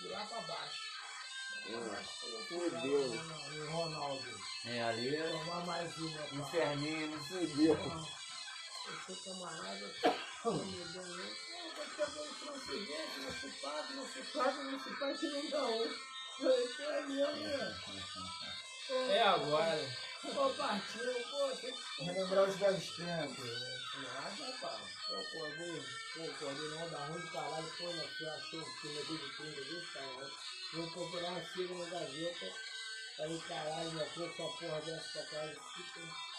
de lá pra baixo. Fudeu. E o Ronaldo, É, ali é tomar mais uma, inferninho, né? Fudeu. Eu sou camarada, eu me um. Não, vai ter bom transcendente, não se paga, não se paga, não se paga, não dá um. Falei, que é né? É agora. Pô, partiu, pô, tem que Relembrar os velhos tempos. Nada, pá. Pô, acordei, pô, acordei não, dá ruim de caralho, pô, meu filho achou o filme aqui de 30 ali, caralho. Vou procurar uma filha na gaveta. Aí, caralho, minha filha, essa porra dessa pra trás. fica-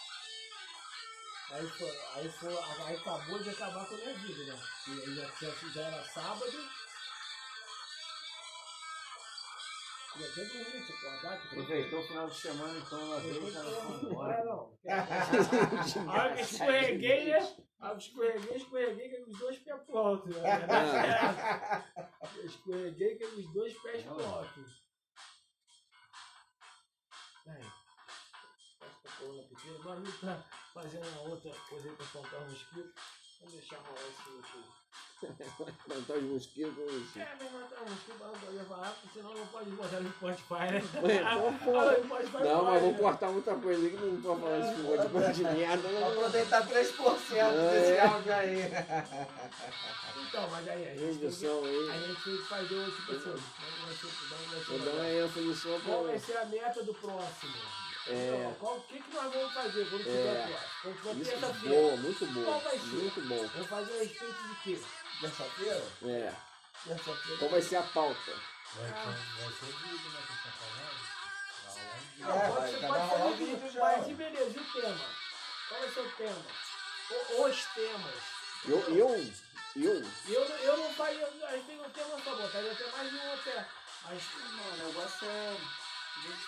Aí foi, aí foi, aí acabou de acabar com a minha vida, né? E aí já, tinha- já era sábado. Aproveitou o final de semana, então, vez, ela foi não embora. não. A hora que eu escorreguei, né? A hora que eu escorreguei, escorreguei com os dois pés pro alto. Né? Eu escorreguei com os dois pés pro alto. Aí. Essa coluna pequena. Meu amigo tá fazendo uma outra coisa aí pra plantar um mosquito. Vamos deixar rolar esse último. Plantar os mosquitos isso. É, mas matar um mosquito para não poder falar, porque senão não pode botar no Spotify, né? Spotify Não, mas vou né? cortar muita coisa aqui que não pode falar esse negócio de coisa de merda. Vou Não. aproveitar 3% É. desse áudio aí. Então, mas aí a gente, tem que, Edição a aí. gente tem que fazer o tipo assim. Não vai não Vou dar uma ênfase só Qual vai pra. ser a meta do próximo? É. Então, qual- O que, que nós vamos fazer quando É. tiver próximo? Quando tiver terça-feira. boa, muito Qual bom. vai ser? Muito bom. Vamos fazer a respeito de quê? Terça-feira? É. Terça-feira. Qual vai ser a pauta? Vai ser, vai ser vídeo, né? Que você tá falando. Não, É, pode vai- pode rolar ser o vídeo já, mas e beleza, e o tema? Qual vai ser o tema? O- os temas. Eu, eu, eu, eu, não- eu não faria, a gente tem um tema só, botaria até mais de um até. Mas, Não, o negócio é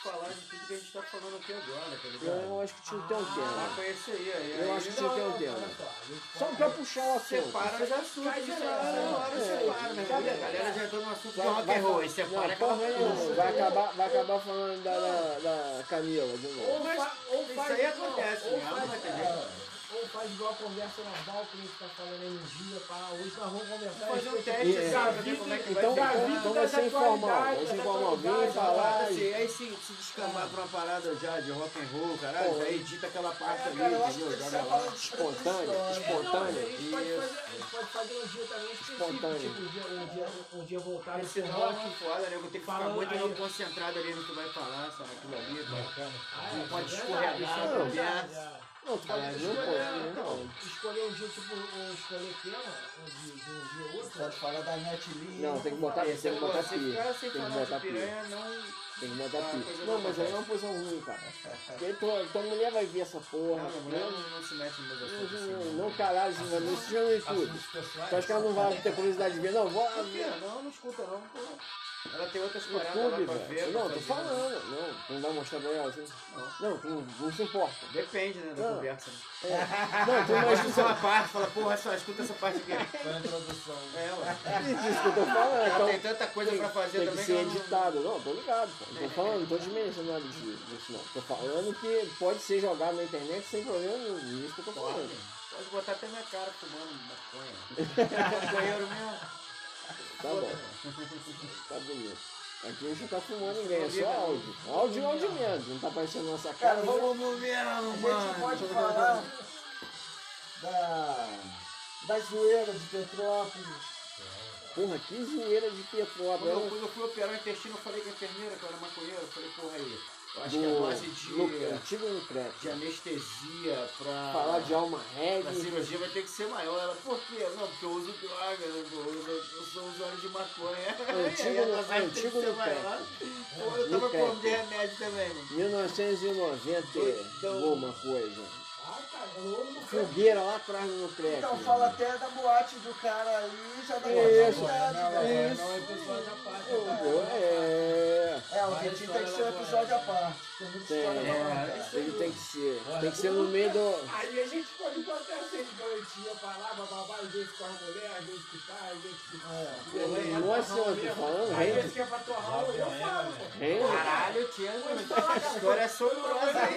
falar de tudo que a gente tá falando aqui agora, tá ligado? eu acho que tinha que ter um Ah, tema. foi esse aí, aí. Eu aí acho que tinha que ter um tema. só, pra puxar o assunto. Separa os assuntos, na hora, é. separa, né? A galera já entrou no assunto de Vai, rock and roll, vai, separa aquela acabar, vai acabar falando da, da, da Camila de novo. Ou, fa, ou isso aí acontece, ou né? É, ou faz igual a conversa normal que a gente tá falando aí um dia, para hoje nós vamos conversar. Fazer um teste, É. sabe? Ver como é que vai Então, ficar. então, então vai ser informal. Vai ser informal. Vem falar. Assim, aí se, se descambar pra uma parada já de rock and roll, caralho, Pô, já edita aquela parte ali, cara, entendeu? Joga lá. falando de Espontâneo, Não, a espontâneo. gente pode fazer, a gente pode fazer um dia também Espontâneo. tipo um dia, um dia, um dia voltado Porque pro senão rock. é foda, né? Eu vou ter que ficar muito concentrado ali no que vai falar, sabe? Aquilo ali, é, Não pode é escorregar, verdade, é é é. Não, tu pode Pode não escolher, pode, né? então, Não. escolher um dia, tipo, um escolher tema, um dia, de um dia ou outro. Pode falar da Netflix. Não, tem que botar, tem Esse que botar sem Tem que botar de não... Tem que botar Ah, pia. coisa Não, não mas aí é uma posição ruim, cara. Porque tua, tua mulher vai ver essa porra. Não, mulher Não, não, não se mete no não, assim. não, não, caralho, isso já no YouTube. Assuntos pessoais. Tu acha que ela não vai ter curiosidade de ver? Não, vou? Não, não escuta não, pô. Ela tem outras paradas YouTube, lá pra ver. pra Não, tô fazer. falando. Não, tu não vai mostrar pra ela assim? Não, tu não se importa. Depende, né, da Não. conversa. Né? É. Não, tu Mas imagina uma parte, fala, porra, só escuta essa parte aqui. Foi a introdução. É, ué. Isso que eu tô falando. Ela Então, tem tanta coisa tem, pra fazer tem também que ser ela não- editado. Não, tô ligado, pô. Não tô falando, não tô desmerecendo nada disso, disso, não. Tô falando que pode ser jogado na internet sem problema nenhum. Isso que eu tô falando. Pode botar até minha cara fumando maconha. Maconheiro mesmo. Tá bom. Tá bonito. Aqui a gente não tá filmando ninguém, é só áudio. Áudio e áudio mesmo. Não tá aparecendo nossa cara. Cara, vamos ver, A gente pode falar da, da zoeira de Petrópolis. Porra, que zoeira de Quando eu, Petrópolis. quando eu fui operar o intestino, eu falei com a enfermeira que eu era maconheiro. Eu falei, porra aí, eu acho que a Do dose de, Lu- antigo Lucreto. de anestesia pra, Falar de alma reggae. cirurgia vai ter que ser maior. Ela, por quê? Não, porque eu uso droga, né, eu, uso- eu sou usuário de maconha. Antigo Aí a que Lucreto. maior. Pô, eu tava Lucreto. com de remédio também, mano. 1990 e alguma coisa. Ai, cara, eu não Fogueira lá atrás do Lucreto. Então fala até da boate do cara aí, já dá Isso, vontade, velho. isso. Não é episódio à parte. Pô, É. É, o Vitinho tem que ser um episódio à parte. Tem muita história é, ele tem que ser. Tem que ser no meio do. Aí a gente pode botar assim, garantia pra lá, bababá, às vezes com a mulher, às vezes que tá, às vezes que tá. Nossa, eu tô falando, Às rende. vezes que é pra torrar, eu falo, pô. Caralho, tia, essa história é sonorosa aí.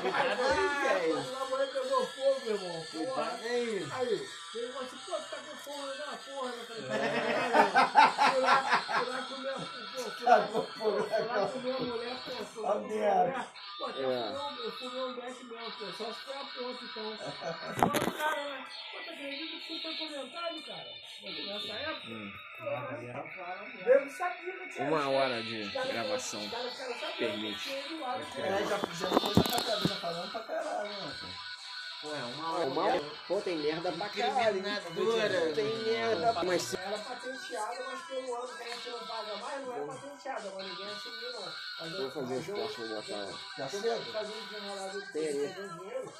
Cuidado aí, velho. A mulher pegou fogo, meu irmão. Porra. Cuidado aí. Aí, ele falou assim, pô, tu tá com fogo na porra, eu falei, caralho. Fui lá, fui lá comer, pô, fui lá, fui lá comer a mulher, pô, fui lá comer a mulher. Pô, até É. fumei um- eu fumei um beck mesmo, pô, só se foi a ponta, então. O cara, né? Pô, tá acredita que foi comentário, cara? Mas Nessa época, eu não sabia que tinha Uma hora de gravação. Permite. que É, já fizemos coisa pra caralho, já falamos pra caralho, mano. Pô, é uma hora. Uma... Pô, tem merda pra caralho. Tem merda. Mas se- Era patenteada, mas pelo ano que a gente não paga mais, não é patenteada, mas ninguém assumiu não. Mas eu- Vou fazer mas os eu- vou botar lá. Já Eu cedo. vou fazer um desenrolado de dinheiro,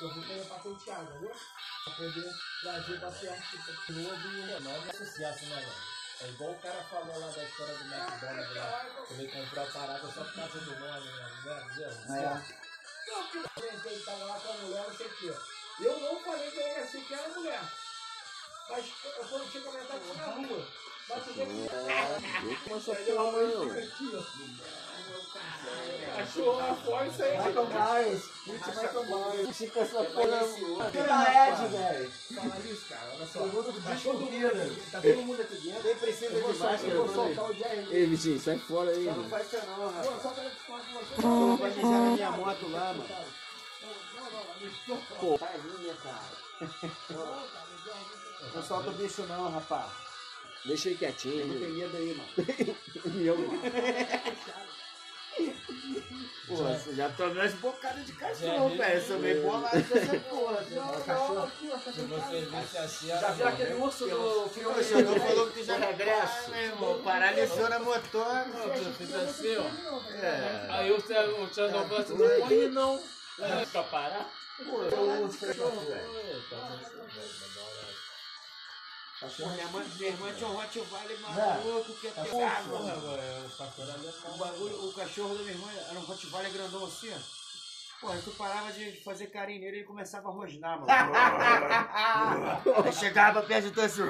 eu vou fazer patenteada, entendeu? Pra poder trazer pra perto, tipo, novo e Não é sucesso, né, mano? É igual o cara falou lá da história do McDonald's lá. Ele comprou a parada só por causa do nome, né? né? É. Não, eu tava lá com a mulher, não sei o quê. Eu não falei que era assim que era mulher. Mas eu quando tinha comentado na rua. Mas que. Não começou a falar, não. Cachorro lá fora, isso aí. Michael Myers. Hit Michael Myers. Fica essa porra. Tira Ed, velho. Fala isso, cara. Olha só. Todo mundo Tá todo mundo, tá todo mundo aqui dentro. Nem precisa de máscara, Eu vou soltar o Jerry. Ei, Vitinho, sai fora aí. Só não faz isso não, rapaz. Pô, só pra falar com você. Não vai mijar na minha moto lá, mano. Pô, tadinha, cara. Não solta o bicho não, rapaz. Deixa ele Não tem quietinho. medo aí, mano. Eu- Pô, você já tomou as bocadas de cachorro, velho. Eu sou meio bolado com essa porra. Se você visse assim, Já viu aquele urso do filme? O senhor falou que já regresso. meu irmão. Paralisou na motor. Eu fiz assim, ó. É. Aí o o Thiago falou assim, não corre não. É, Pra parar? Pô, eu uso cachorro, velho. Minha mãe, minha irmã tinha um Rottweiler maluco que é o pastor ali é O bagulho, o cachorro da minha irmã era um Rottweiler grandão assim, ó. Pô, aí tu parava de fazer carinho nele e ele começava a rosnar, mano. aí chegava perto de tu assim.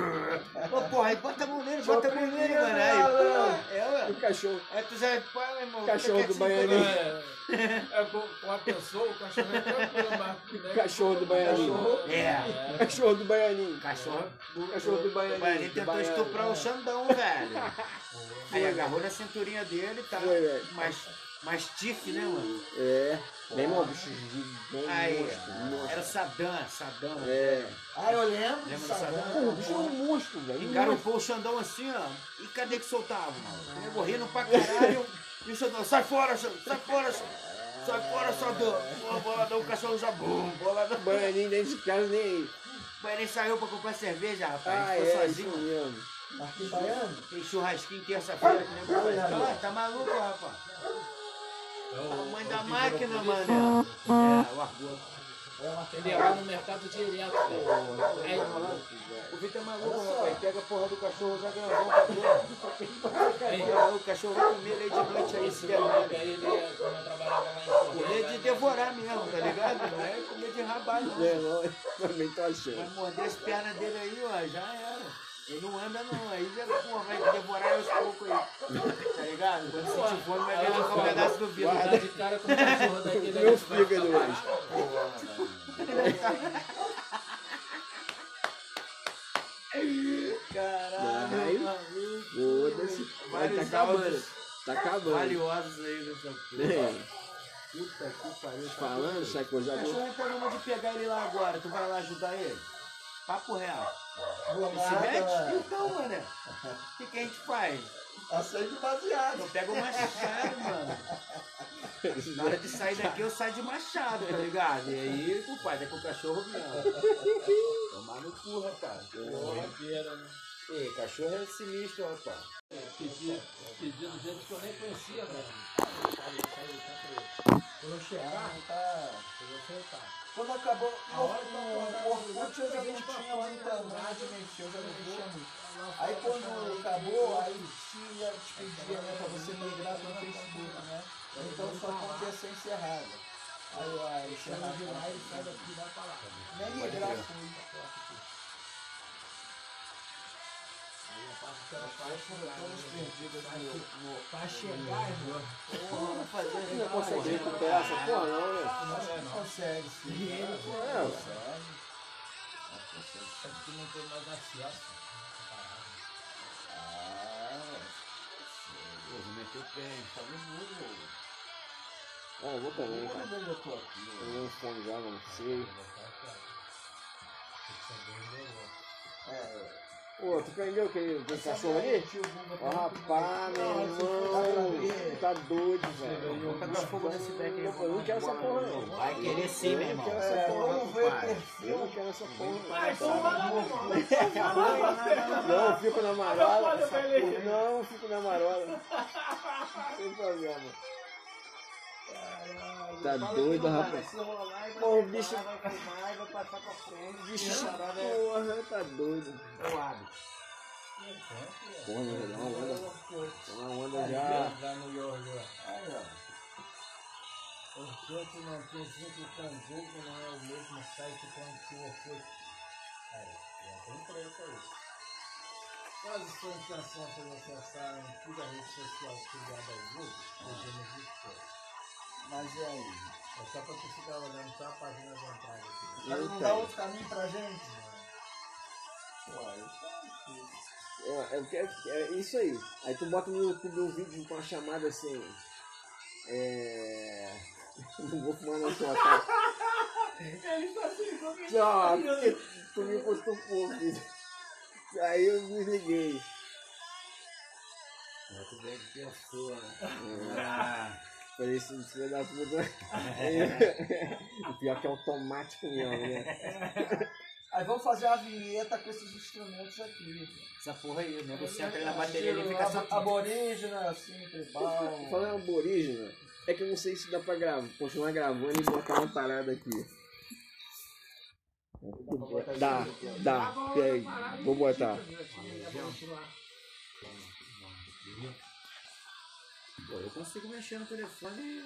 Pô, porra, aí bota a mão nele, bota a mão nele, mano. Aí, é. O cachorro. Aí tu já, pô, meu irmão. Cachorro do quietinho, Baianinho. É, é com, a pessoa, o cachorro é tranquilo, né, Cachorro do Baianinho. É. Cachorro do Baianinho. Cachorro do, Cachorro do Baianinho. O Baianinho tentou Baiano. estuprar o Xandão, velho. Aí agarrou na cinturinha dele, tá? Foi, velho. Mas, mas tique, né, mano? É. Meu irmão, bicho gigante. Aí, monstro, era o Saddam, Saddam. É. Ah, eu lembro. Lembra do sabe? Saddam? Pô, o bicho é um monstro, velho. Engaropou o Xandão assim, ó. E cadê que soltava, mano? O nego rindo pra caralho. E o Xandão, sai fora, Xandão, sai fora, Xandão. Sai fora, Xandão. Pô, boladão, o cachorro já bum, boladão. Baianinho dentro de casa nem ele saiu pra comprar cerveja, rapaz. Ah, foi é, isso sozinho. mesmo. Marquinhos Baiano? Tem churrasquinho terça-feira que nem aí. Ah, tá maluco, rapaz? É o, Tamanho é da máquina, mano. É, o argola. Ele ia lá no mercado direto, velho. Aí, O Vitor é maluco, rapaz. Pega a porra do cachorro já pra dentro. O cachorro vai comer de noite aí, esse esperando. moleque aí, ele, quando eu trabalhava lá em Comer de devorar mesmo, tá ligado? Não é comer de rabar, não. É, não, também tô achando. Vai morder as pernas dele aí, ó, já era. Ele não anda não, aí já, porra, vai devorar aos poucos aí. Tá ligado? Quando sentir fome, vai arrancar um pedaço do vidro. Tá de cara com o cachorro daquele Meu ali. fígado hoje. Caralho, maluco. Foda-se. Vai, tá acabando. Tá acabando. valiosos aí nessa porra. É. Puta que pariu. Falando, sai coisa O boa. cachorro tem uma de pegar ele lá agora, tu vai lá ajudar ele? Papo real. Vou Se mete? Então, mané. O que, que a gente faz? Acende baseado. Eu pego o machado, mano. Na hora de sair daqui, eu saio de machado, tá ligado? E aí, tu faz, é com o cachorro mesmo. Tomar no cu, rapaz. Ei, cachorro é sinistro, rapaz. Pedido, pedido gente que eu nem conhecia, velho. Quando eu chegar, tá. Eu vou sentar. Quando acabou, A hora que eu acordar, Orkut eu já não tinha muita nada de mexer, eu já não mexia muito. Aí quando acabou, aí tinha despedia, né, pra você migrar pro Facebook, né? Então só aconteça encerrada. Aí a encerrada. de lá e sai daqui e vai pra lá. Nem migrar fui. Pra chegar, irmão. Porra, fazer Não consegue recuperar essa porra, não, né? Acho que consegue, sim. É. Consegue. É porque não tem mais acesso. Ah, Pô, vou meter o pé, tá no mundo, Ah, eu vou também, eu tô aqui, Eu não fome já, não sei. É. Pô, tu prendeu aquele, aquele cachorro ali? Ó, rapaz, meu irmão. Tá doido, velho. Vou pegar fogo nesse beck aí. Eu não quero essa porra, não. Vai querer sim, meu irmão. Eu não quero essa porra, Vamos ver pai. perfil. Eu não quero essa porra. Ai, vai irmão. Não, fico na marola. Não, fico na marola. Sem problema. Tá doido, rapaz. Pô, o bicho. vai fumar vai passar pra frente. Bicho, é- porra, tá doido. é o hábito. Porra, não vai dar uma onda. Tá uma onda já. Lá no York. Aí, ó. Portanto, não é o mesmo site quanto o Orkut. Aí, já tem preto aí. Quase sua intenção foi acessar a antiga rede social filiada ao no Discord. Mas e aí? É só pra tu ficar olhando só a página de entrada aqui. Mas não dá outro caminho pra gente? Ué, isso é difícil. É, é, é, é isso aí. Aí tu bota no YouTube um vídeo com uma chamada assim. É. Não vou fumar na sua cara. Ele tá assim, como que Tchau, porque tu me postou pouco. Aí eu me liguei. Muito bem que pensou, né? Falei assim, filho da puta. o pior que é automático mesmo, né? Aí vamos fazer uma vinheta com esses instrumentos aqui. Essa porra aí, né? Você entra na bateria ali e fica só. Aborígena, assim, tribal. Falando aborígena, é que eu não sei se dá pra gravar, continuar gravando e botar uma parada aqui. Dá, dá, peraí, vou botar. Pô, eu consigo mexer no telefone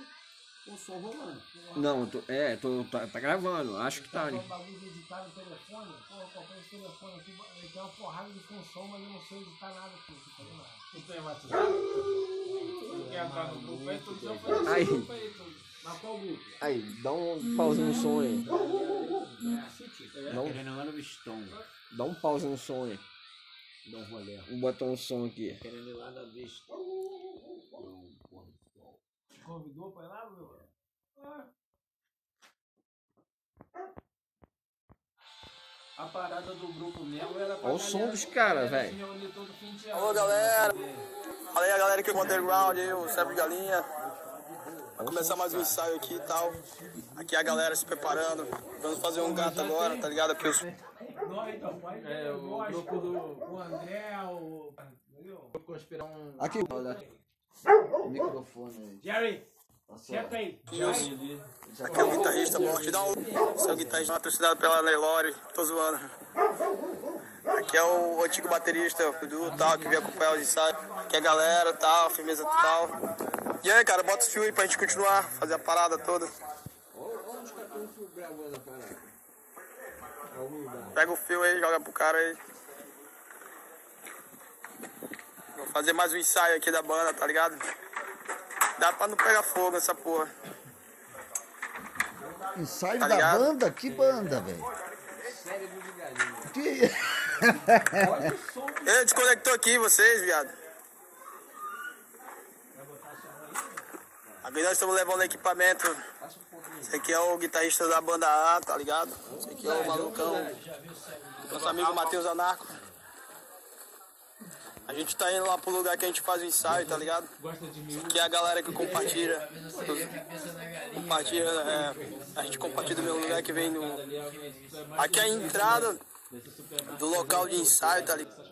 com o som rolando. Não, tô, é, tô, tá, tá gravando, acho que tá. Um bagulho de editar no telefone, pô, eu comprei esse telefone aqui, ele tem uma porrada de função, mas eu não sei editar nada aqui, não sei nada. Tu tem WhatsApp? Tu quer entrar no grupo aí? Tu já faz Aí. esse grupo aí. tu- Mas qual grupo? Aí, dá um pausa no som aí. É, Não. Querendo lá no Viston. Dá um pausa no som aí. Dá um rolê. Vou botar um som aqui. Querendo ir lá na vista. Te convidou pra ir lá, meu? Ah, A parada do grupo mesmo era pra Olha o som dos caras, velho. Alô, né? galera. Fala aí a galera aqui do Underground, aí, o de Galinha. Vai começar mais um ensaio aqui e tal. Aqui a galera se preparando. Vamos fazer um gato agora, tá ligado? Aqui os... É, o grupo do. O André, o. Entendeu? Aqui. Microfone. Jerry, senta aí. Aqui é o guitarrista morte. Dá um. Esse é o guitarrista patrocinado pela Nelore. Tô zoando. Aqui é o antigo baterista, o Dudu, tal, que veio acompanhar os ensaios. Aqui é a galera, tal, firmeza total. E aí, cara, bota os fios aí pra gente continuar, fazer a parada toda. Pega o fio aí, joga pro cara aí. Vou fazer mais um ensaio aqui da banda, tá ligado? Dá pra não pegar fogo essa porra. Ensaio Tá da ligado? banda? Que banda, velho? Que... Ele desconectou aqui vocês, viado. Agora nós estamos levando equipamento Esse aqui é o guitarrista da banda A, tá ligado? Esse aqui é o malucão. Nosso amigo Matheus Anarco. A gente tá indo lá pro lugar que a gente faz o ensaio, tá ligado? Aqui é a galera que compartilha. Compartilha, é, a gente compartilha do meu lugar que vem no. Aqui é a entrada do local de ensaio, tá ligado?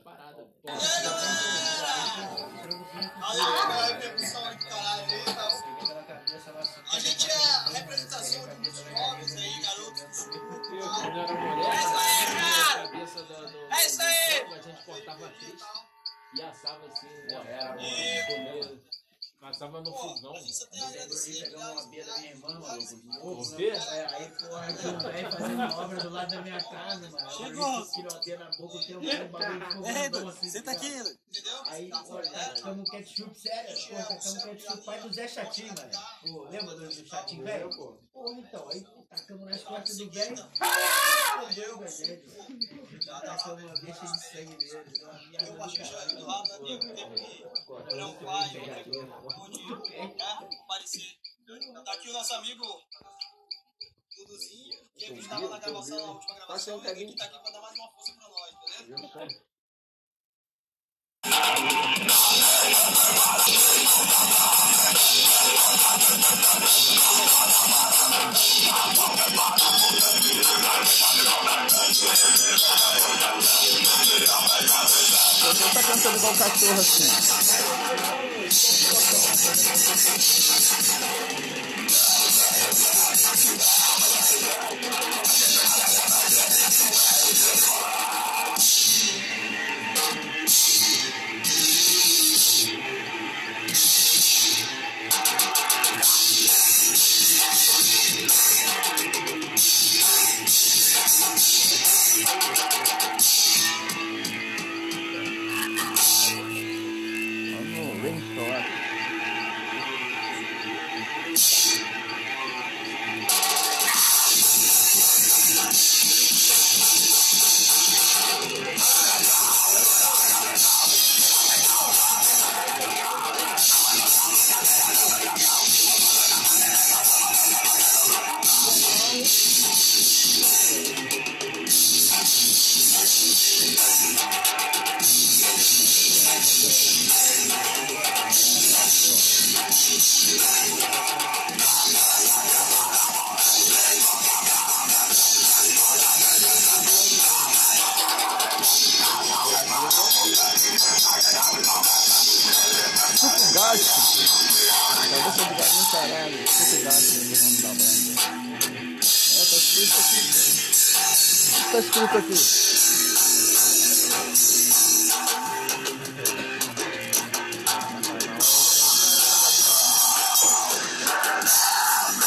A gente é a representação de muitos jovens aí, garotos. É isso aí! A gente cortava triste e assava assim, né? Comia, Passava no fogão. Pegamos uma beira da minha irmã, maluco. de novo, O quê? né? É, aí, porra, aqui um velho fazendo obra do lado da minha casa, mano. Chegou. Na boca, um bagulho de fogão assim. Senta aqui, cara. Aí, pô, tacamos ketchup, sério, pô, tacamos ketchup, pai do Zé Chatinho, mano. Pô, lembra do, Chatinho velho? Pô, Porra, então, aí tacamos nas costas do velho. Fodeu, velho. Tacamos uma deixa de sangue nele. Eu acho que caralho. do lado, amigo, teve que olhar o pai, onde, né, aparecer. Tá aqui o nosso amigo Duduzinho, que estava na gravação, na última gravação, e ele tá aqui pra dar mais uma força pra nós, beleza? Você tá cantando igual cachorro assim.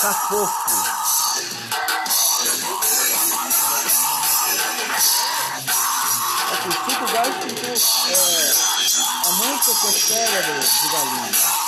Tá fofo. Aqui, cinco gastos com é, a música que é cérebro de galinha.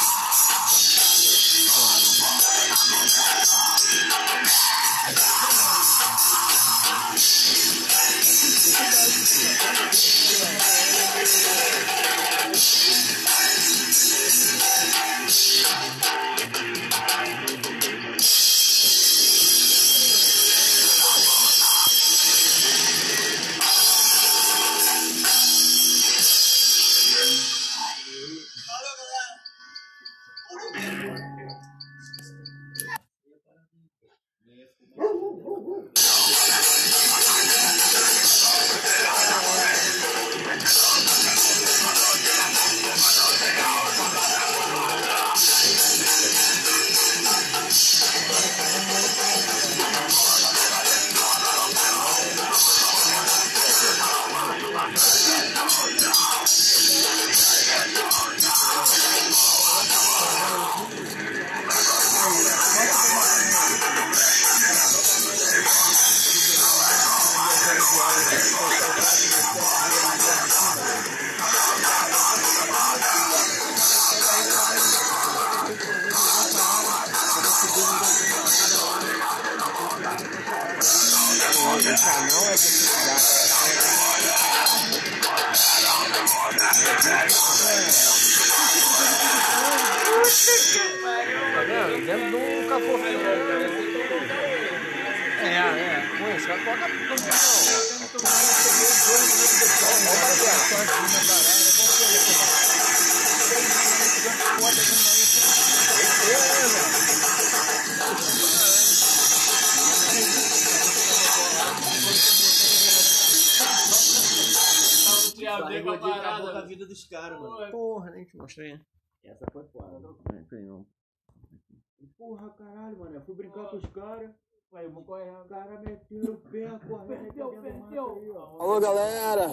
Caralho, mano. Eu fui brincar com os caras. Aí, o cara meteu o pé, correndo. Perdeu, perdeu. Alô, galera.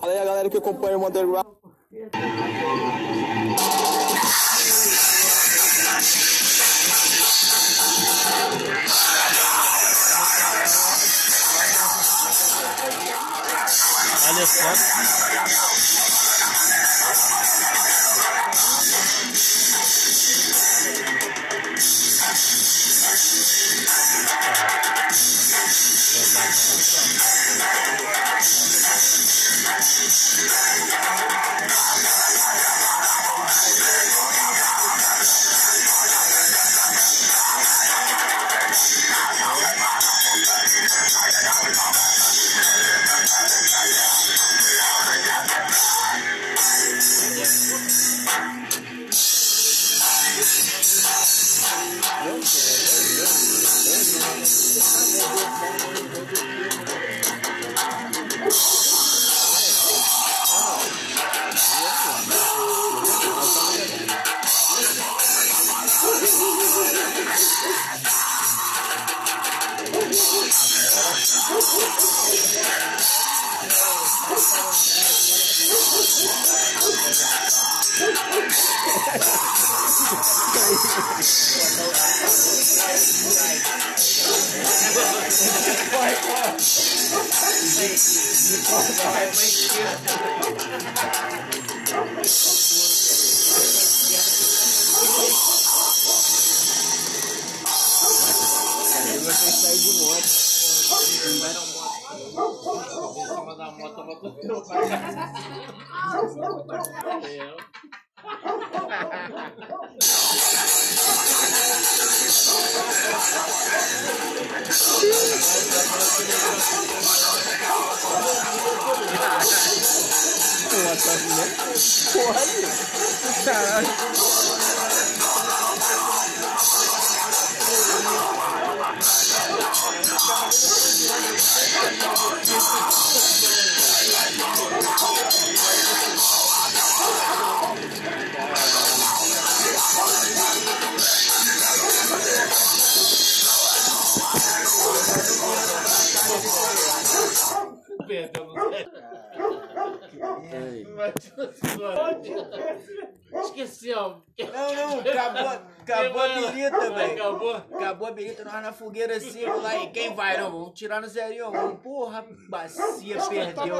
Fala aí a galera que acompanha o Underground. Olha só. Aí tirou pra casa. Porra, caralho. No Esqueceu. Não, não, acabou, acabou a birita, velho. Acabou. Acabou a birita, nós na fogueira assim, vamos lá, e quem vai? Não, vamos tirar no zerinho. Vamos. Porra, bacia, perdeu.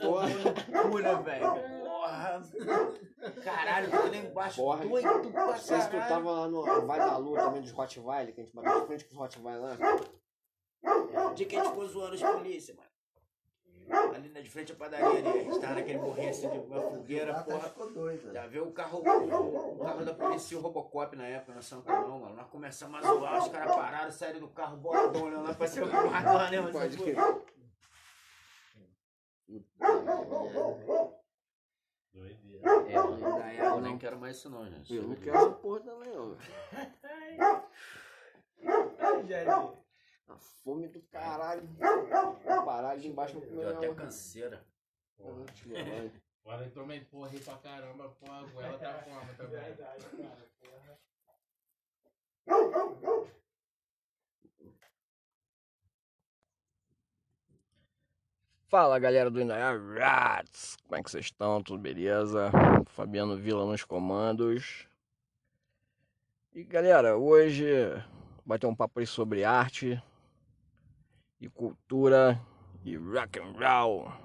Porra, loucura, velho. Porra. Caralho, tô lá embaixo, Porra. doido pra sei se tu caralho. tava lá no Vale da Lua também dos Rottweiler, que a gente bateu de frente com os Rottweiler lá. O dia que a gente ficou zoando os polícia, mano. Ali na de frente à padaria ali, a gente tava naquele morrinho assim de uma fogueira, porra. Ficou doido. Já viu o carro, o, o carro da polícia, o Robocop na época, na Santa não, mano. Nós começamos a zoar, os caras pararam, saíram do carro, boladão, olhando lá pra cima do lado lá, né, mano? Pode crer. É, mano, na época eu nem quero mais isso não, gente. Eu não quero essa porra também, não. A fome do caralho. Paralho de embaixo no Deu até canseira. Agora eu tomei porra aí pra caramba, porra, a goela tá como também. Fala galera do Indaiá Rats! Como é que vocês estão? Tudo beleza? Fabiano Vila nos comandos. E galera, hoje bater um papo aí sobre arte e cultura e rock and roll.